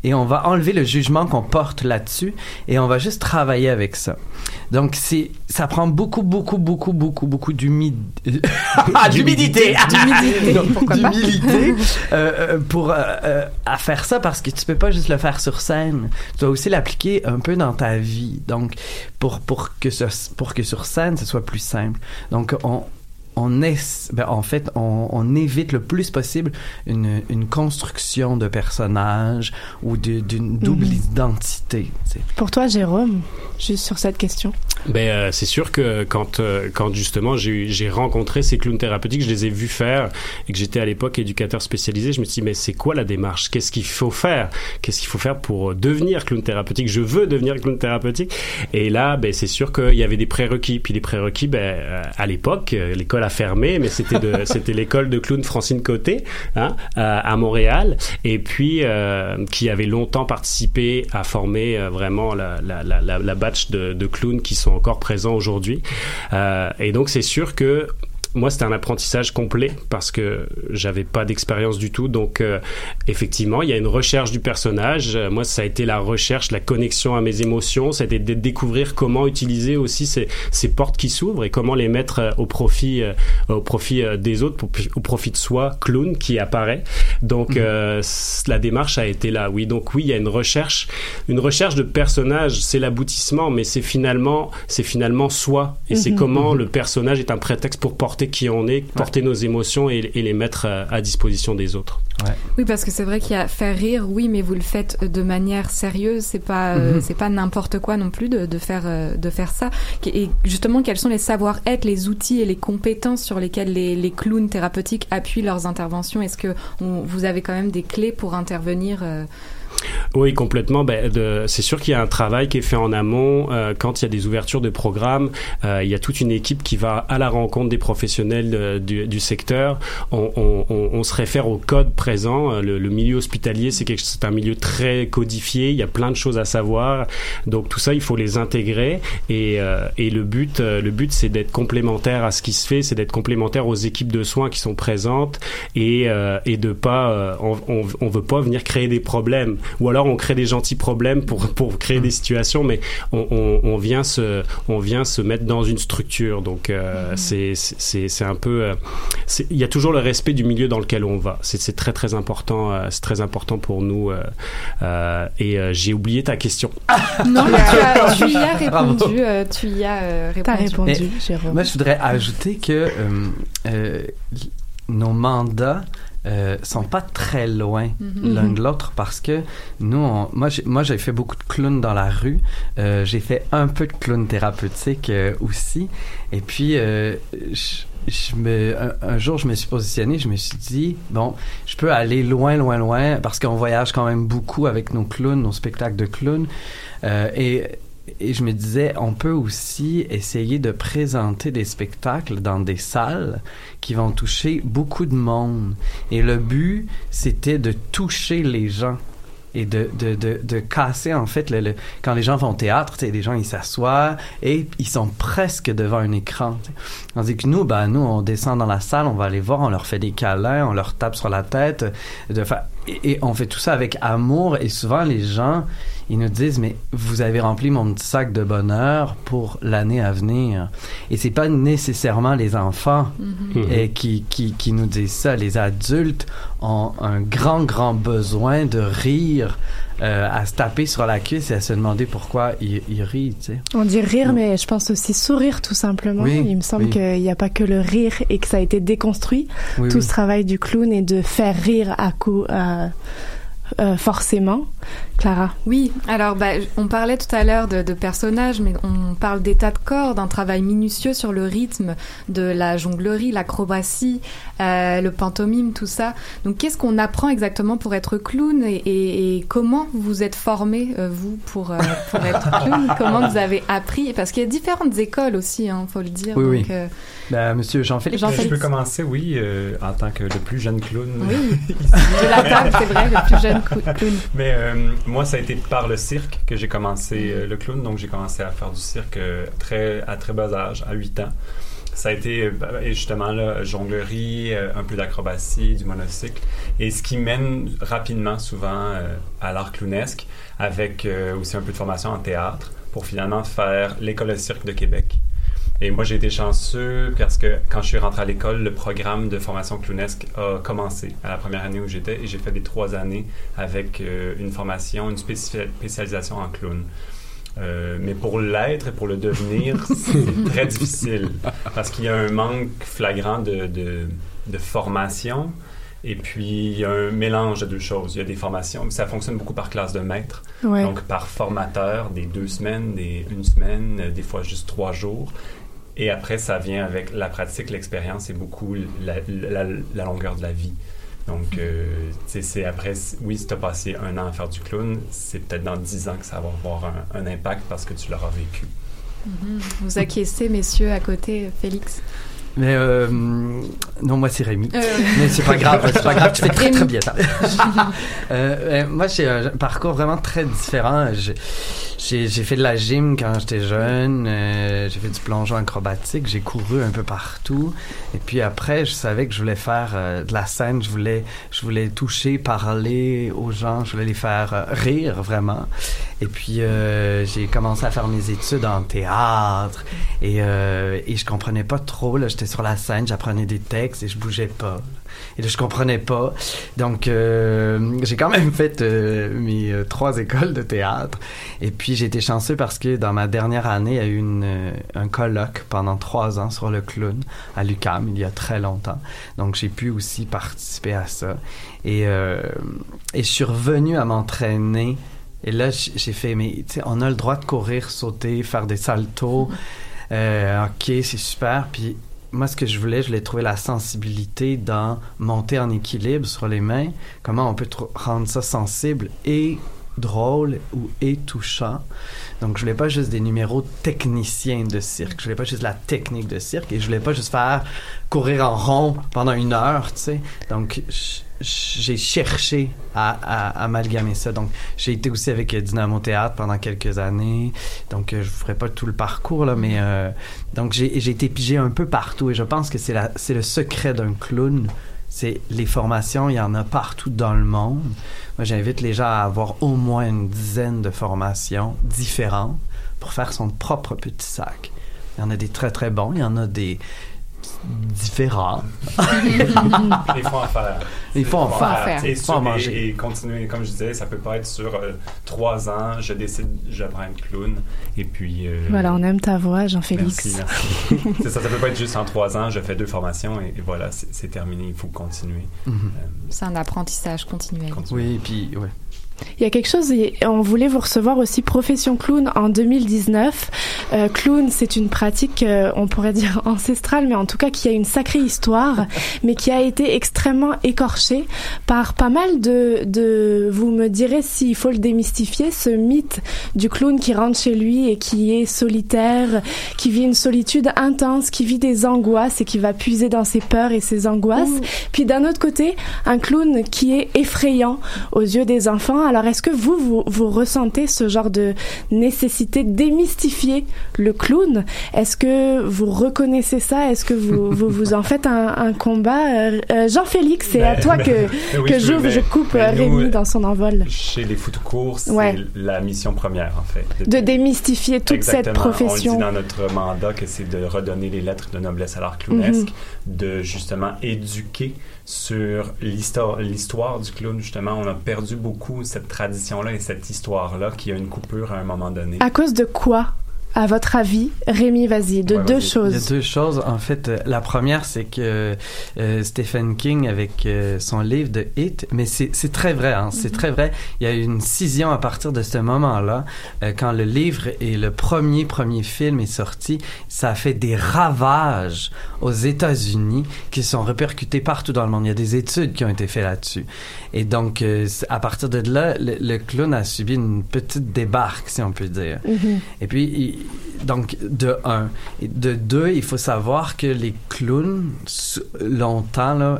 Et on va enlever le jugement qu'on porte là-dessus et on va juste travailler avec ça. Donc, c'est, ça prend beaucoup, beaucoup, beaucoup, beaucoup, beaucoup d'humidité. d'humidité! D'humilité euh, euh, pour euh, euh, à faire ça parce que tu peux pas juste le faire sur scène. Tu dois aussi l'appliquer un peu dans ta vie. Donc, pour, pour, que, ce, pour que sur scène, ce soit plus simple. Donc, on, on est, ben, en fait, on, on évite le plus possible une, une construction de personnage ou d'une double Mhm. identité. tu sais. Pour toi, Jérôme, juste sur cette question. Ben, euh, c'est sûr que quand, euh, quand justement j'ai rencontré ces clowns thérapeutiques, je les ai vus faire et que j'étais à l'époque éducateur spécialisé, je me suis dit, mais c'est quoi la démarche? Qu'est-ce qu'il faut faire? Qu'est-ce qu'il faut faire pour euh, devenir clown thérapeutique? Je veux devenir clown thérapeutique. Et là, ben, c'est sûr qu'il y avait des prérequis. Puis les prérequis, ben, à l'époque, l'école a fermé, mais c'était de- c'était l'école de clown Francine Côté hein, à, à Montréal. Et puis, euh, qui avait longtemps participé à former euh, vraiment la, la, la, la, la batch de, de clowns qui sont encore présents aujourd'hui. Euh, et donc, c'est sûr que moi, c'était un apprentissage complet parce que j'avais pas d'expérience du tout. Donc, euh, effectivement, il y a une recherche du personnage. Euh, moi, ça a été la recherche, la connexion à mes émotions. Été de découvrir comment utiliser aussi ces, ces portes qui s'ouvrent et comment les mettre euh, au profit, euh, au profit des autres, pour- au profit de soi, clown qui apparaît. Donc, c- la démarche a été là. Oui, donc oui, il y a une recherche, une recherche de personnage. C'est l'aboutissement, mais c'est finalement, c'est finalement soi. Et c'est Mhm. comment Mhm. le personnage est un prétexte pour porter qui on est, porter nos émotions et, et les mettre à, à disposition des autres. Oui, parce que c'est vrai qu'il y a faire rire, oui, mais vous le faites de manière sérieuse. C'est pas, euh, Mhm. c'est pas n'importe quoi non plus de, de faire, euh, de faire ça. Et justement, quels sont les savoir-être, les outils et les compétences sur lesquels les, les clowns thérapeutiques appuient leurs interventions? Est-ce que on- vous avez quand même des clés pour intervenir euh, Oui, complètement. Ben, c'est sûr qu'il y a un travail qui est fait en amont. Euh, quand il y a des ouvertures de programmes, euh, il y a toute une équipe qui va à la rencontre des professionnels euh, du, du secteur. On, on- on- se réfère au code présent. Euh, Le, le milieu hospitalier, c'est un milieu très codifié. Il y a plein de choses à savoir. Donc tout ça, il faut les intégrer. Et, euh, et le but, le but, c'est d'être complémentaire à ce qui se fait. C'est d'être complémentaire aux équipes de soins qui sont présentes et, et de pas, on, on veut pas venir créer des problèmes ou alors on crée des gentils problèmes pour pour créer des situations, mais on, on, on vient se on vient se mettre dans une structure. Donc euh, c'est c'est c'est un peu euh, il y a toujours le respect du milieu dans lequel on va. C'est c'est très très important euh, c'est très important pour nous euh, euh, et euh, j'ai oublié ta question. Non, mais tu, as- tu y as répondu. euh, tu y as euh, répondu. Mais Moi, je voudrais ajouter que euh, euh, nos mandats euh, sont pas très loin Mhm. l'un Mhm. de l'autre parce que nous, on- moi, j'ai, moi, j'ai fait beaucoup de clowns dans la rue. Euh, j'ai fait un peu de clown thérapeutique euh, aussi. Et puis, euh, je, je me, un, un jour, je me suis positionné, je me suis dit, bon, je peux aller loin, loin, loin parce qu'on voyage quand même beaucoup avec nos clowns, nos spectacles de clowns. Euh, et et je me disais, on peut aussi essayer de présenter des spectacles dans des salles qui vont toucher beaucoup de monde. Et le but, c'était de toucher les gens et de, de, de, de casser en fait le, le- quand les gens vont au théâtre, les gens ils s'assoient et ils sont presque devant un écran. Tandis que nous, ben nous on descend dans la salle, on va aller voir, on leur fait des câlins, on leur tape sur la tête, de fa- et, et on fait tout ça avec amour. Et souvent les gens ils nous disent mais vous avez rempli mon petit sac de bonheur pour l'année à venir. Et c'est pas nécessairement les enfants Mhm. et qui, qui, qui nous disent ça. Les adultes ont un grand grand besoin de rire euh, à se taper sur la cuisse et à se demander pourquoi ils, ils rient tu sais On dit rire, mais je pense aussi sourire tout simplement. Oui, Il me semble oui. qu'il n'y a pas que le rire et que ça a été déconstruit. Oui, tout ce travail du clown est de faire rire à coup, à- euh, forcément. Clara. Oui, alors bah, on parlait tout à l'heure de, de personnages, mais on parle d'état de corps, d'un travail minutieux sur le rythme, de la jonglerie, l'acrobatie, euh, le pantomime, tout ça. Donc qu'est-ce qu'on apprend exactement pour être clown et, et- et comment vous êtes formé, euh, vous, pour, euh, pour être clown? Comment vous avez appris? Parce qu'il y a différentes écoles aussi, hein, faut le dire. oui oui donc, euh, Ben, monsieur Jean-Philippe. Je peux commencer, oui, euh, en tant que le plus jeune clown. Oui, de la table, c'est vrai, le plus jeune clown. Mais euh, moi, ça a été par le cirque que j'ai commencé euh, le clown. Donc, j'ai commencé à faire du cirque euh, très, à très bas âge, à 8 ans. Ça a été justement là, jonglerie, un peu d'acrobatie, du monocycle. Et ce qui mène rapidement, souvent, à l'art clownesque, avec aussi un peu de formation en théâtre, pour finalement faire l'école de cirque de Québec. Et moi, j'ai été chanceux parce que quand je suis rentré à l'école, le programme de formation clownesque a commencé à la première année où j'étais et j'ai fait les trois années avec euh, une formation, une spécialisation en clown. Euh, mais pour l'être et pour le devenir, c'est très difficile parce qu'il y a un manque flagrant de, de, de formation et puis il y a un mélange de deux choses. Il y a des formations, ça fonctionne beaucoup par classe de maître, Ouais. donc par formateur, des deux semaines, des une semaine, des fois juste trois jours. Et après, ça vient avec la pratique, l'expérience et beaucoup la, longueur de la vie. Donc, euh, c'est après, oui, si tu as passé un an à faire du clown, c'est peut-être dans dix ans que ça va avoir un, un impact parce que tu l'auras vécu. Mhm. Vous acquiescez, messieurs, à côté, Félix? Mais euh, non, moi c'est Rémi. Euh, Mais c'est pas grave, c'est pas grave, tu fais très très bien ça. Euh, moi j'ai un parcours vraiment très différent. J'ai- fait de la gym quand j'étais jeune, euh, j'ai fait du plongeon acrobatique, j'ai couru un peu partout. Et puis après, je savais que je voulais faire euh, de la scène, je voulais, je voulais toucher, parler aux gens, je voulais les faire rire vraiment. Et puis euh, j'ai commencé à faire mes études en théâtre et, euh, et je comprenais pas trop. Là, j'étais sur la scène, j'apprenais des textes et je bougeais pas. Et là, je comprenais pas. Donc, euh, j'ai quand même fait euh, mes euh, trois écoles de théâtre. Et puis, j'ai été chanceux parce que dans ma dernière année, il y a eu un colloque pendant trois ans sur le clown à l'UCAM, il y a très longtemps. Donc, j'ai pu aussi participer à ça. Et, et je suis revenu à m'entraîner. Et là, j'ai fait, mais tu sais, on a le droit de courir, sauter, faire des saltos. Ok, c'est super. Puis moi, ce que je voulais, je voulais trouver la sensibilité dans monter en équilibre sur les mains. Comment on peut rendre ça sensible et drôle ou et touchant. Donc, je voulais pas juste des numéros techniciens de cirque. Je voulais pas juste la technique de cirque et je voulais pas juste faire courir en rond pendant une heure, tu sais. Donc, j'ai cherché à, amalgamer ça. Donc, j'ai été aussi avec Dynamo Théâtre pendant quelques années. Donc, euh, je ne ferai pas tout le parcours, là, mais euh, donc j'ai été pigé un peu partout et je pense que c'est le secret d'un clown. C'est les formations, il y en a partout dans le monde. Moi, j'invite les gens à avoir au moins une dizaine de formations différentes pour faire son propre petit sac. Il y en a des très très bons, il y en a des différents. Il faut en faire. Il faut en faire. Et, Il faut en manger. et- et continuer, comme je disais, ça peut pas être sur euh, trois ans, je décide, j'apprends être clown, et puis... euh, Voilà, on aime ta voix, Jean-Félix. Merci, merci. c'est ça, ça peut pas être juste en trois ans, je fais deux formations, et, et voilà, c'est terminé, il faut continuer. Mhm. C'est un apprentissage continuel. Oui, puis ouais. Il y a quelque chose, et on voulait vous recevoir aussi Profession Clown en 2019. Euh, clown, c'est une pratique, euh, on pourrait dire ancestrale, mais en tout cas qui a une sacrée histoire, mais qui a été extrêmement écorchée par pas mal de, de vous me direz s'il faut le démystifier, ce mythe du clown qui rentre chez lui et qui est solitaire, qui vit une solitude intense, qui vit des angoisses et qui va puiser dans ses peurs et ses angoisses. Puis d'un autre côté, un clown qui est effrayant aux yeux des enfants alors est-ce que vous, vous, vous ressentez ce genre de nécessité de démystifier le clown? Est-ce que vous reconnaissez ça? Est-ce que vous, vous, vous en faites un, un combat? Euh, euh, Jean-Félix, c'est à Ben, toi que, oui, que je- j'ouvre, ben, je coupe euh, nous, Rémi dans son envol. Chez les foot courts, c'est Ouais. la mission première, en fait. De démystifier toute cette profession. On dit dans notre mandat que c'est de redonner les lettres de noblesse à l'art clownesque, Mhm. De justement éduquer sur l'histoire, du clown. Justement, on a perdu beaucoup cette tradition-là et cette histoire-là qui a une coupure à un moment donné. À cause de quoi, à votre avis Rémi, vas-y, de deux Il y a choses. deux choses. En fait, euh, la première, c'est que euh, Stephen King, avec euh, son livre de Hit, mais c'est c'est très vrai, hein, c'est Mhm. très vrai. Il y a eu une scission à partir de ce moment-là. Euh, quand le livre et le premier, premier film est sorti, ça a fait des ravages aux États-Unis qui sont répercutés partout dans le monde. Il y a des études qui ont été faites là-dessus. Et donc, euh, à partir de là, le, le clown a subi une petite débarque, si on peut dire. Mhm. Et puis, il- donc, de un. De deux, il faut savoir que les clowns, longtemps, là,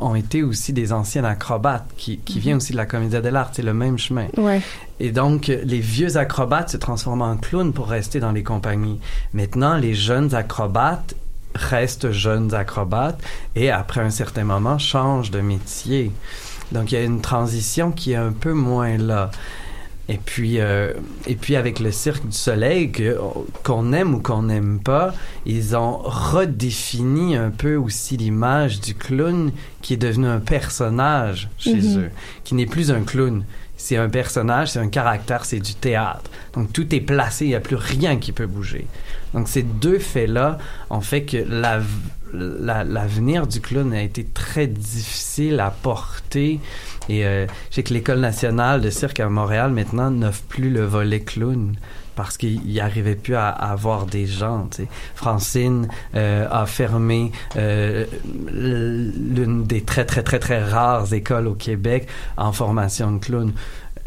ont été aussi des anciens acrobates qui, qui Mhm. viennent aussi de la comédie de l'art. C'est le même chemin. Ouais. Et donc, les vieux acrobates se transforment en clowns pour rester dans les compagnies. Maintenant, les jeunes acrobates restent jeunes acrobates et après un certain moment changent de métier. Donc, il y a une transition qui est un peu moins là. Et puis, euh, et puis avec le Cirque du Soleil, que- qu'on aime ou qu'on n'aime pas, ils ont redéfini un peu aussi l'image du clown qui est devenu un personnage chez Mhm. eux, qui n'est plus un clown. C'est un personnage, c'est un caractère, c'est du théâtre. Donc tout est placé, il n'y a plus rien qui peut bouger. Donc ces deux faits-là ont fait que la- la- l'avenir du clown a été très difficile à porter. Et euh, je sais que l'École nationale de cirque à Montréal maintenant n'offre plus le volet clown parce qu'il n'y arrivait plus à, avoir des gens. Francine euh, a fermé euh, l'une des très très très très rares écoles au Québec en formation de clown.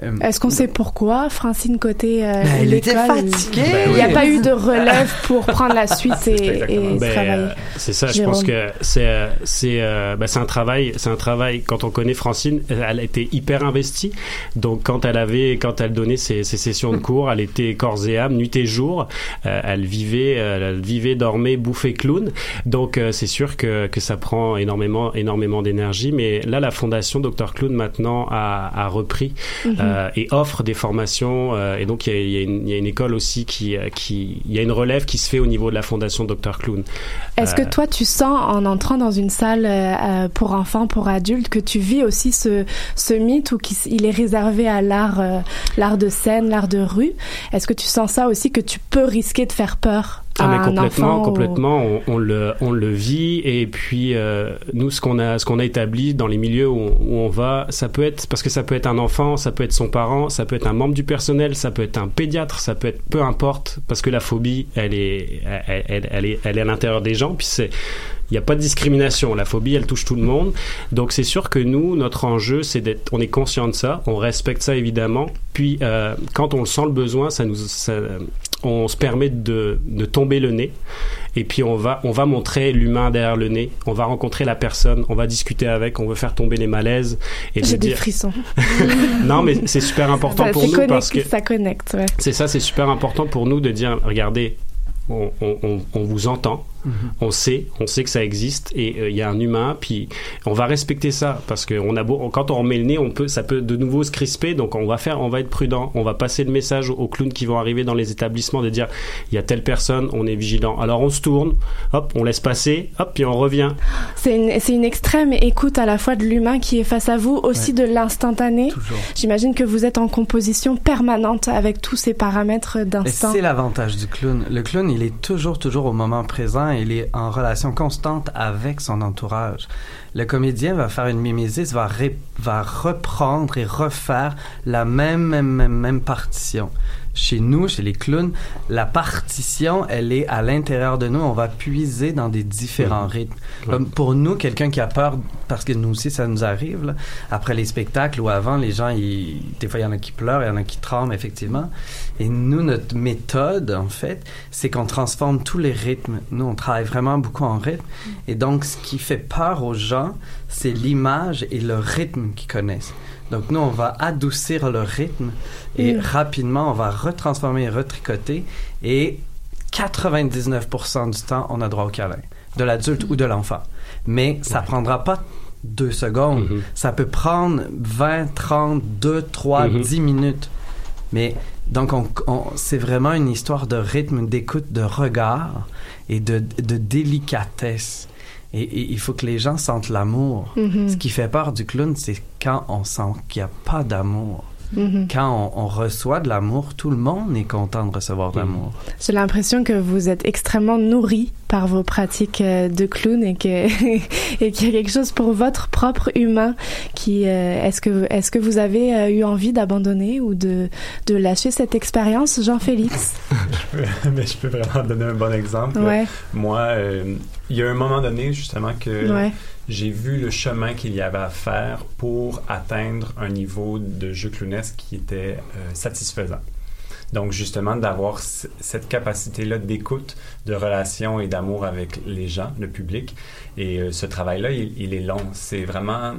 Euh, Est-ce qu'on sait pourquoi Francine Côté euh, Ben, elle était l'école, fatiguée. Il n'y a pas eu de relève pour prendre la suite et, et Ben, travailler. euh, c'est ça, je pense que c'est euh, c'est ben, c'est un travail, c'est un travail quand on connaît Francine, elle été hyper investie. Donc quand elle avait quand elle donnait ses, ses sessions de cours, elle était corps et âme, nuit et jour. Euh, elle vivait elle vivait, dormait, bouffait clown. Donc euh, c'est sûr que que ça prend énormément énormément d'énergie, mais là la fondation Dr Clown maintenant a, a repris Mhm. Euh, et offre des formations euh, et donc il y a, y une, il y a une école aussi qui euh, qui il y a une relève qui se fait au niveau de la fondation Dr Clown. Est-ce Euh, que toi, tu sens en entrant dans une salle euh, euh, pour enfants, pour adultes, que tu vis aussi ce, ce mythe où qu'il s- il est réservé à l'art, euh, l'art de scène, l'art de rue? Est-ce que tu sens ça aussi que tu peux risquer de faire peur? Ah mais complètement, enfant ou- complètement, on, on le on le vit et puis euh, nous ce qu'on a ce qu'on a établi dans les milieux où, où on va, ça peut être parce que ça peut être un enfant, ça peut être son parent, ça peut être un membre du personnel, ça peut être un pédiatre, ça peut être peu importe parce que la phobie elle est elle, elle, elle est elle est à l'intérieur des gens puis c'est il n'y a pas de discrimination. La phobie, elle touche tout le monde. Donc, c'est sûr que nous, notre enjeu, c'est d'être, on est conscient de ça, on respecte ça évidemment. Puis, euh, quand on le sent le besoin, ça nous, ça, on se permet de, de tomber le nez. Et puis, on va, on va montrer l'humain derrière le nez. On va rencontrer la personne, on va discuter avec, on veut faire tomber les malaises et J'ai des dire. frissons. non, mais c'est super important ça, pour nous parce que ça connecte. Ouais. c'est ça, c'est super important pour nous de dire, regardez, on, on- on- on vous entend, On sait, on sait que ça existe et euh, il y a un humain, puis on va respecter ça parce que on a beau, quand on remet le nez, on peut, ça peut de nouveau se crisper, donc on va faire, on va être prudent, on va passer le message aux, aux clowns qui vont arriver dans les établissements de dire, il y a telle personne, on est vigilant. Alors on se tourne, hop, on laisse passer, hop, puis on revient. C'est une, extrême écoute à la fois de l'humain qui est face à vous, aussi de l'instantané. J'imagine que vous êtes en composition permanente avec tous ces paramètres Et d'instant. c'est l'avantage du clown. Le clown, il est toujours, toujours au moment présent. Il est en relation constante avec son entourage. Le comédien va faire une mimésis, va, ré- va reprendre et refaire la même, même, même, même partition. Chez nous, chez les clowns, la partition, elle est à l'intérieur de nous. On va puiser dans des différents rythmes. Comme pour nous, quelqu'un qui a peur, parce que nous aussi, ça nous arrive, là, après les spectacles ou avant, les gens, ils- des fois, il y en a qui pleurent, il y en a qui tremblent, effectivement. Et nous, notre méthode, en fait, c'est qu'on transforme tous les rythmes. Nous, on travaille vraiment beaucoup en rythme. Et donc, ce qui fait peur aux gens, c'est l'image et le rythme qu'ils connaissent. Donc nous, on va adoucir le rythme et Mm. rapidement, on va retransformer et retricoter et 99% du temps, on a droit au câlin, de l'adulte ou de l'enfant. Mais ça prendra pas deux secondes. Ça peut prendre 20, 30, 2, 3, Mhm. 10 minutes. Mais donc, on, on- c'est vraiment une histoire de rythme, d'écoute, de regard et de, de délicatesse. Et, et il faut que les gens sentent l'amour. Mhm. Ce qui fait peur du clown, c'est quand on sent qu'il n'y a pas d'amour. Mhm. Quand on, on reçoit de l'amour, tout le monde est content de recevoir de l'amour. J'ai l'impression que vous êtes extrêmement nourri par vos pratiques euh, de clown et que et qu'il y a quelque chose pour votre propre humain qui euh, est-ce que est-ce que vous avez euh, eu envie d'abandonner ou de de lâcher cette expérience Jean-Félix? Je peux- mais je peux vraiment donner un bon exemple. Ouais. Moi, euh, il y a un moment donné, justement, que Ouais. j'ai vu le chemin qu'il y avait à faire pour atteindre un niveau de jeu clownesque qui était euh, satisfaisant. Donc, justement, d'avoir cette capacité-là d'écoute, de relation et d'amour avec les gens, le public. Et euh, ce travail-là, il, est long. C'est vraiment...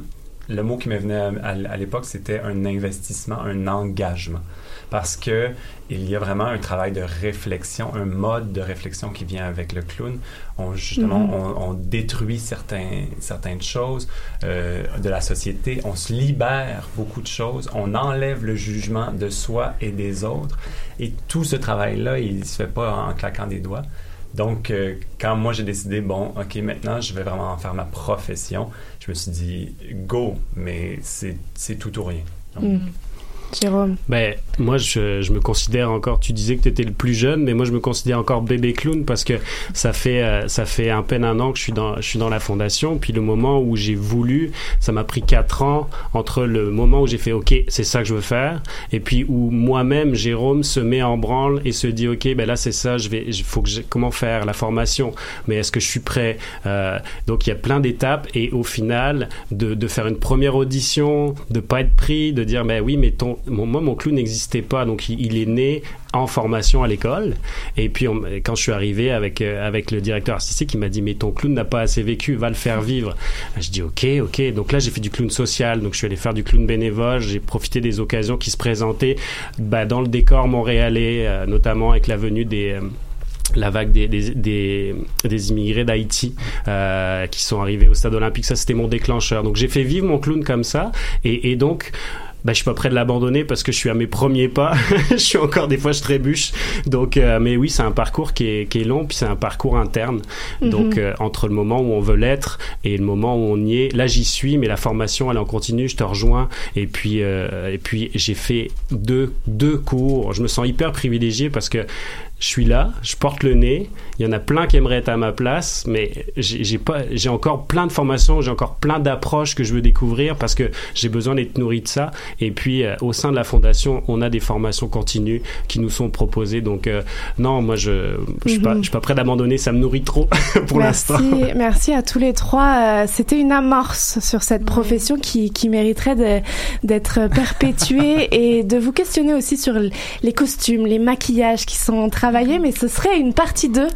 Le mot qui me venait à- à l'époque, c'était un investissement, un engagement. Parce que il y a vraiment un travail de réflexion, un mode de réflexion qui vient avec le clown. On, justement, Mhm. on, on détruit certains, certaines choses euh, de la société, on se libère beaucoup de choses, on enlève le jugement de soi et des autres. Et tout ce travail-là, il se fait pas en claquant des doigts. Donc, euh, quand moi j'ai décidé, bon, ok, maintenant je vais vraiment en faire ma profession, je me suis dit, go, mais c'est c'est tout ou rien. Donc, Mm. Jérôme Ben, moi, je, me considère encore. Tu disais que tu étais le plus jeune, mais moi, je me considère encore bébé clown parce que ça fait euh, ça fait à peine un an que je suis dans je suis dans la fondation. Puis le moment où j'ai voulu, ça m'a pris quatre ans entre le moment où j'ai fait OK, c'est ça que je veux faire, et puis où moi-même, Jérôme, se met en branle et se dit OK, ben là, c'est ça. Je vais, faut que comment faire la formation? Mais est-ce que je suis prêt? Euh, Donc il y a plein d'étapes et au final, de, faire une première audition, de pas être pris, de dire ben oui, mais ton moi, mon clown n'existait pas, donc il, est né en formation à l'école. Et puis, quand je suis arrivé avec, euh, avec le directeur artistique, il m'a dit, mais ton clown n'a pas assez vécu, va le faire vivre. Je dis, ok, ok. Donc là, j'ai fait du clown social, donc je suis allé faire du clown bénévole, j'ai profité des occasions qui se présentaient bah, dans le décor montréalais, euh, notamment avec la venue des... euh, la vague des, des, des, immigrés d'Haïti qui sont arrivés au stade olympique. Ça, c'était mon déclencheur. Donc, j'ai fait vivre mon clown comme ça. Et donc, bah, je suis pas prêt de l'abandonner parce que je suis à mes premiers pas. je suis encore des fois, je trébuche. Donc, euh, mais oui, c'est un parcours qui est, qui est long, puis c'est un parcours interne. Mhm. Donc, euh, entre le moment où on veut l'être et le moment où on y est, là, j'y suis, mais la formation, elle en continue. Je te rejoins. Et puis, euh, et puis, j'ai fait deux, deux cours. Je me sens hyper privilégié parce que je suis là, je porte le nez. Il y en a plein qui aimeraient être à ma place, mais j'ai pas, j'ai encore plein de formations, j'ai encore plein d'approches que je veux découvrir parce que j'ai besoin d'être nourri de ça. Et puis euh, au sein de la fondation, on a des formations continues qui nous sont proposées. Donc euh, non, moi je, je suis pas, Mhm. je suis pas prêt d'abandonner. Ça me nourrit trop pour l'instant. merci à tous les trois. Euh, C'était une amorce sur cette profession qui, qui mériterait d'être perpétuée et de vous questionner aussi sur les costumes, les maquillages qui sont travaillés, mais ce serait une partie 2.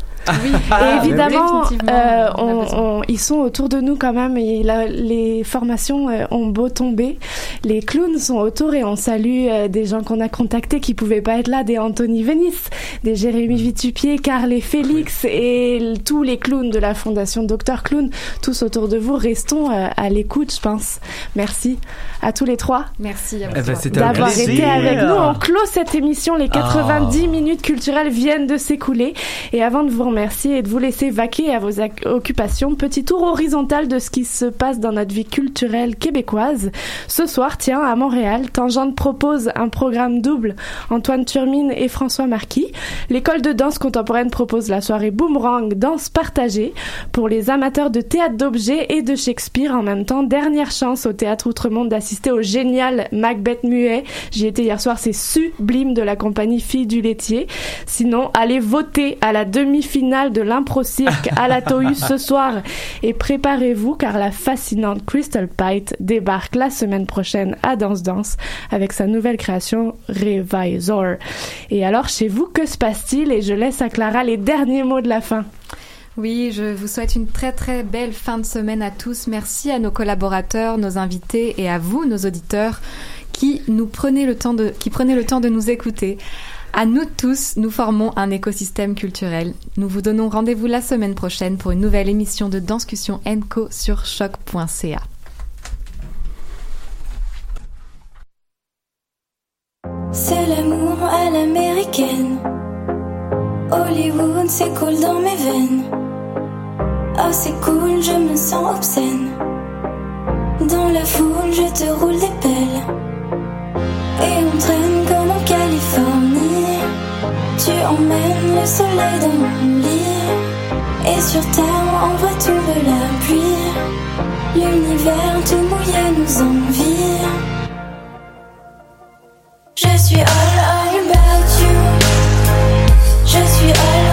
Ah, et évidemment, euh, on on- ils sont autour de nous quand même et la- les formations euh, ont beau tomber. Les clowns sont autour et on salue euh, des gens qu'on a contactés qui pouvaient pas être là, des Anthony Vénis, des Jérémy Vitupier, Carl et Félix et tous les clowns de la fondation Dr Clown, tous autour de vous. Restons euh, à l'écoute, je pense. Merci à tous les trois. Merci Eh ben, d'avoir été avec nous. On clôt cette émission. Les 90 Ah. minutes culturelles viennent de s'écouler. Et avant de vous remercier et de vous laisser vaquer à vos occupations, petit tour horizontal de ce qui se passe dans notre vie culturelle québécoise. Ce soir, tiens, à Montréal, Tangente propose un programme double. Antoine Turmine et François Marquis. L'école de danse contemporaine propose la soirée Boomerang, danse partagée. Pour les amateurs de théâtre d'objets et de Shakespeare en même temps, dernière chance au Théâtre Outremonde d'assister au génial Macbeth muet. J'y étais hier soir, c'est sublime de la compagnie Fille du laitier. Sinon, allez voter à la demi-finale de l'impro cirque à la Tohu ce soir et préparez-vous car la fascinante Crystal Pite débarque la semaine prochaine à Danse Danse avec sa nouvelle création Revisor. Et alors, chez vous, que se passe-t-il? Et je laisse à Clara les derniers mots de la fin. Oui, je vous souhaite une très très belle fin de semaine à tous. Merci à nos collaborateurs, nos invités et à vous, nos auditeurs, qui nous prenaient le temps de, qui prenaient le temps de nous écouter. À nous tous, nous formons un écosystème culturel. Nous vous donnons rendez-vous la semaine prochaine pour une nouvelle émission de Danscussion Enco sur choc.ca. C'est l'amour à l'américaine. Hollywood, c'est cool dans mes veines. Oh, c'est cool, je me sens obscène. Dans la foule, je te roule des pelles. Et on traîne. Tu emmènes le soleil dans mon lit. Et sur terre, envoie tomber la pluie. L'univers tout mouillé nous envie. Je suis all, all about you. Je suis all.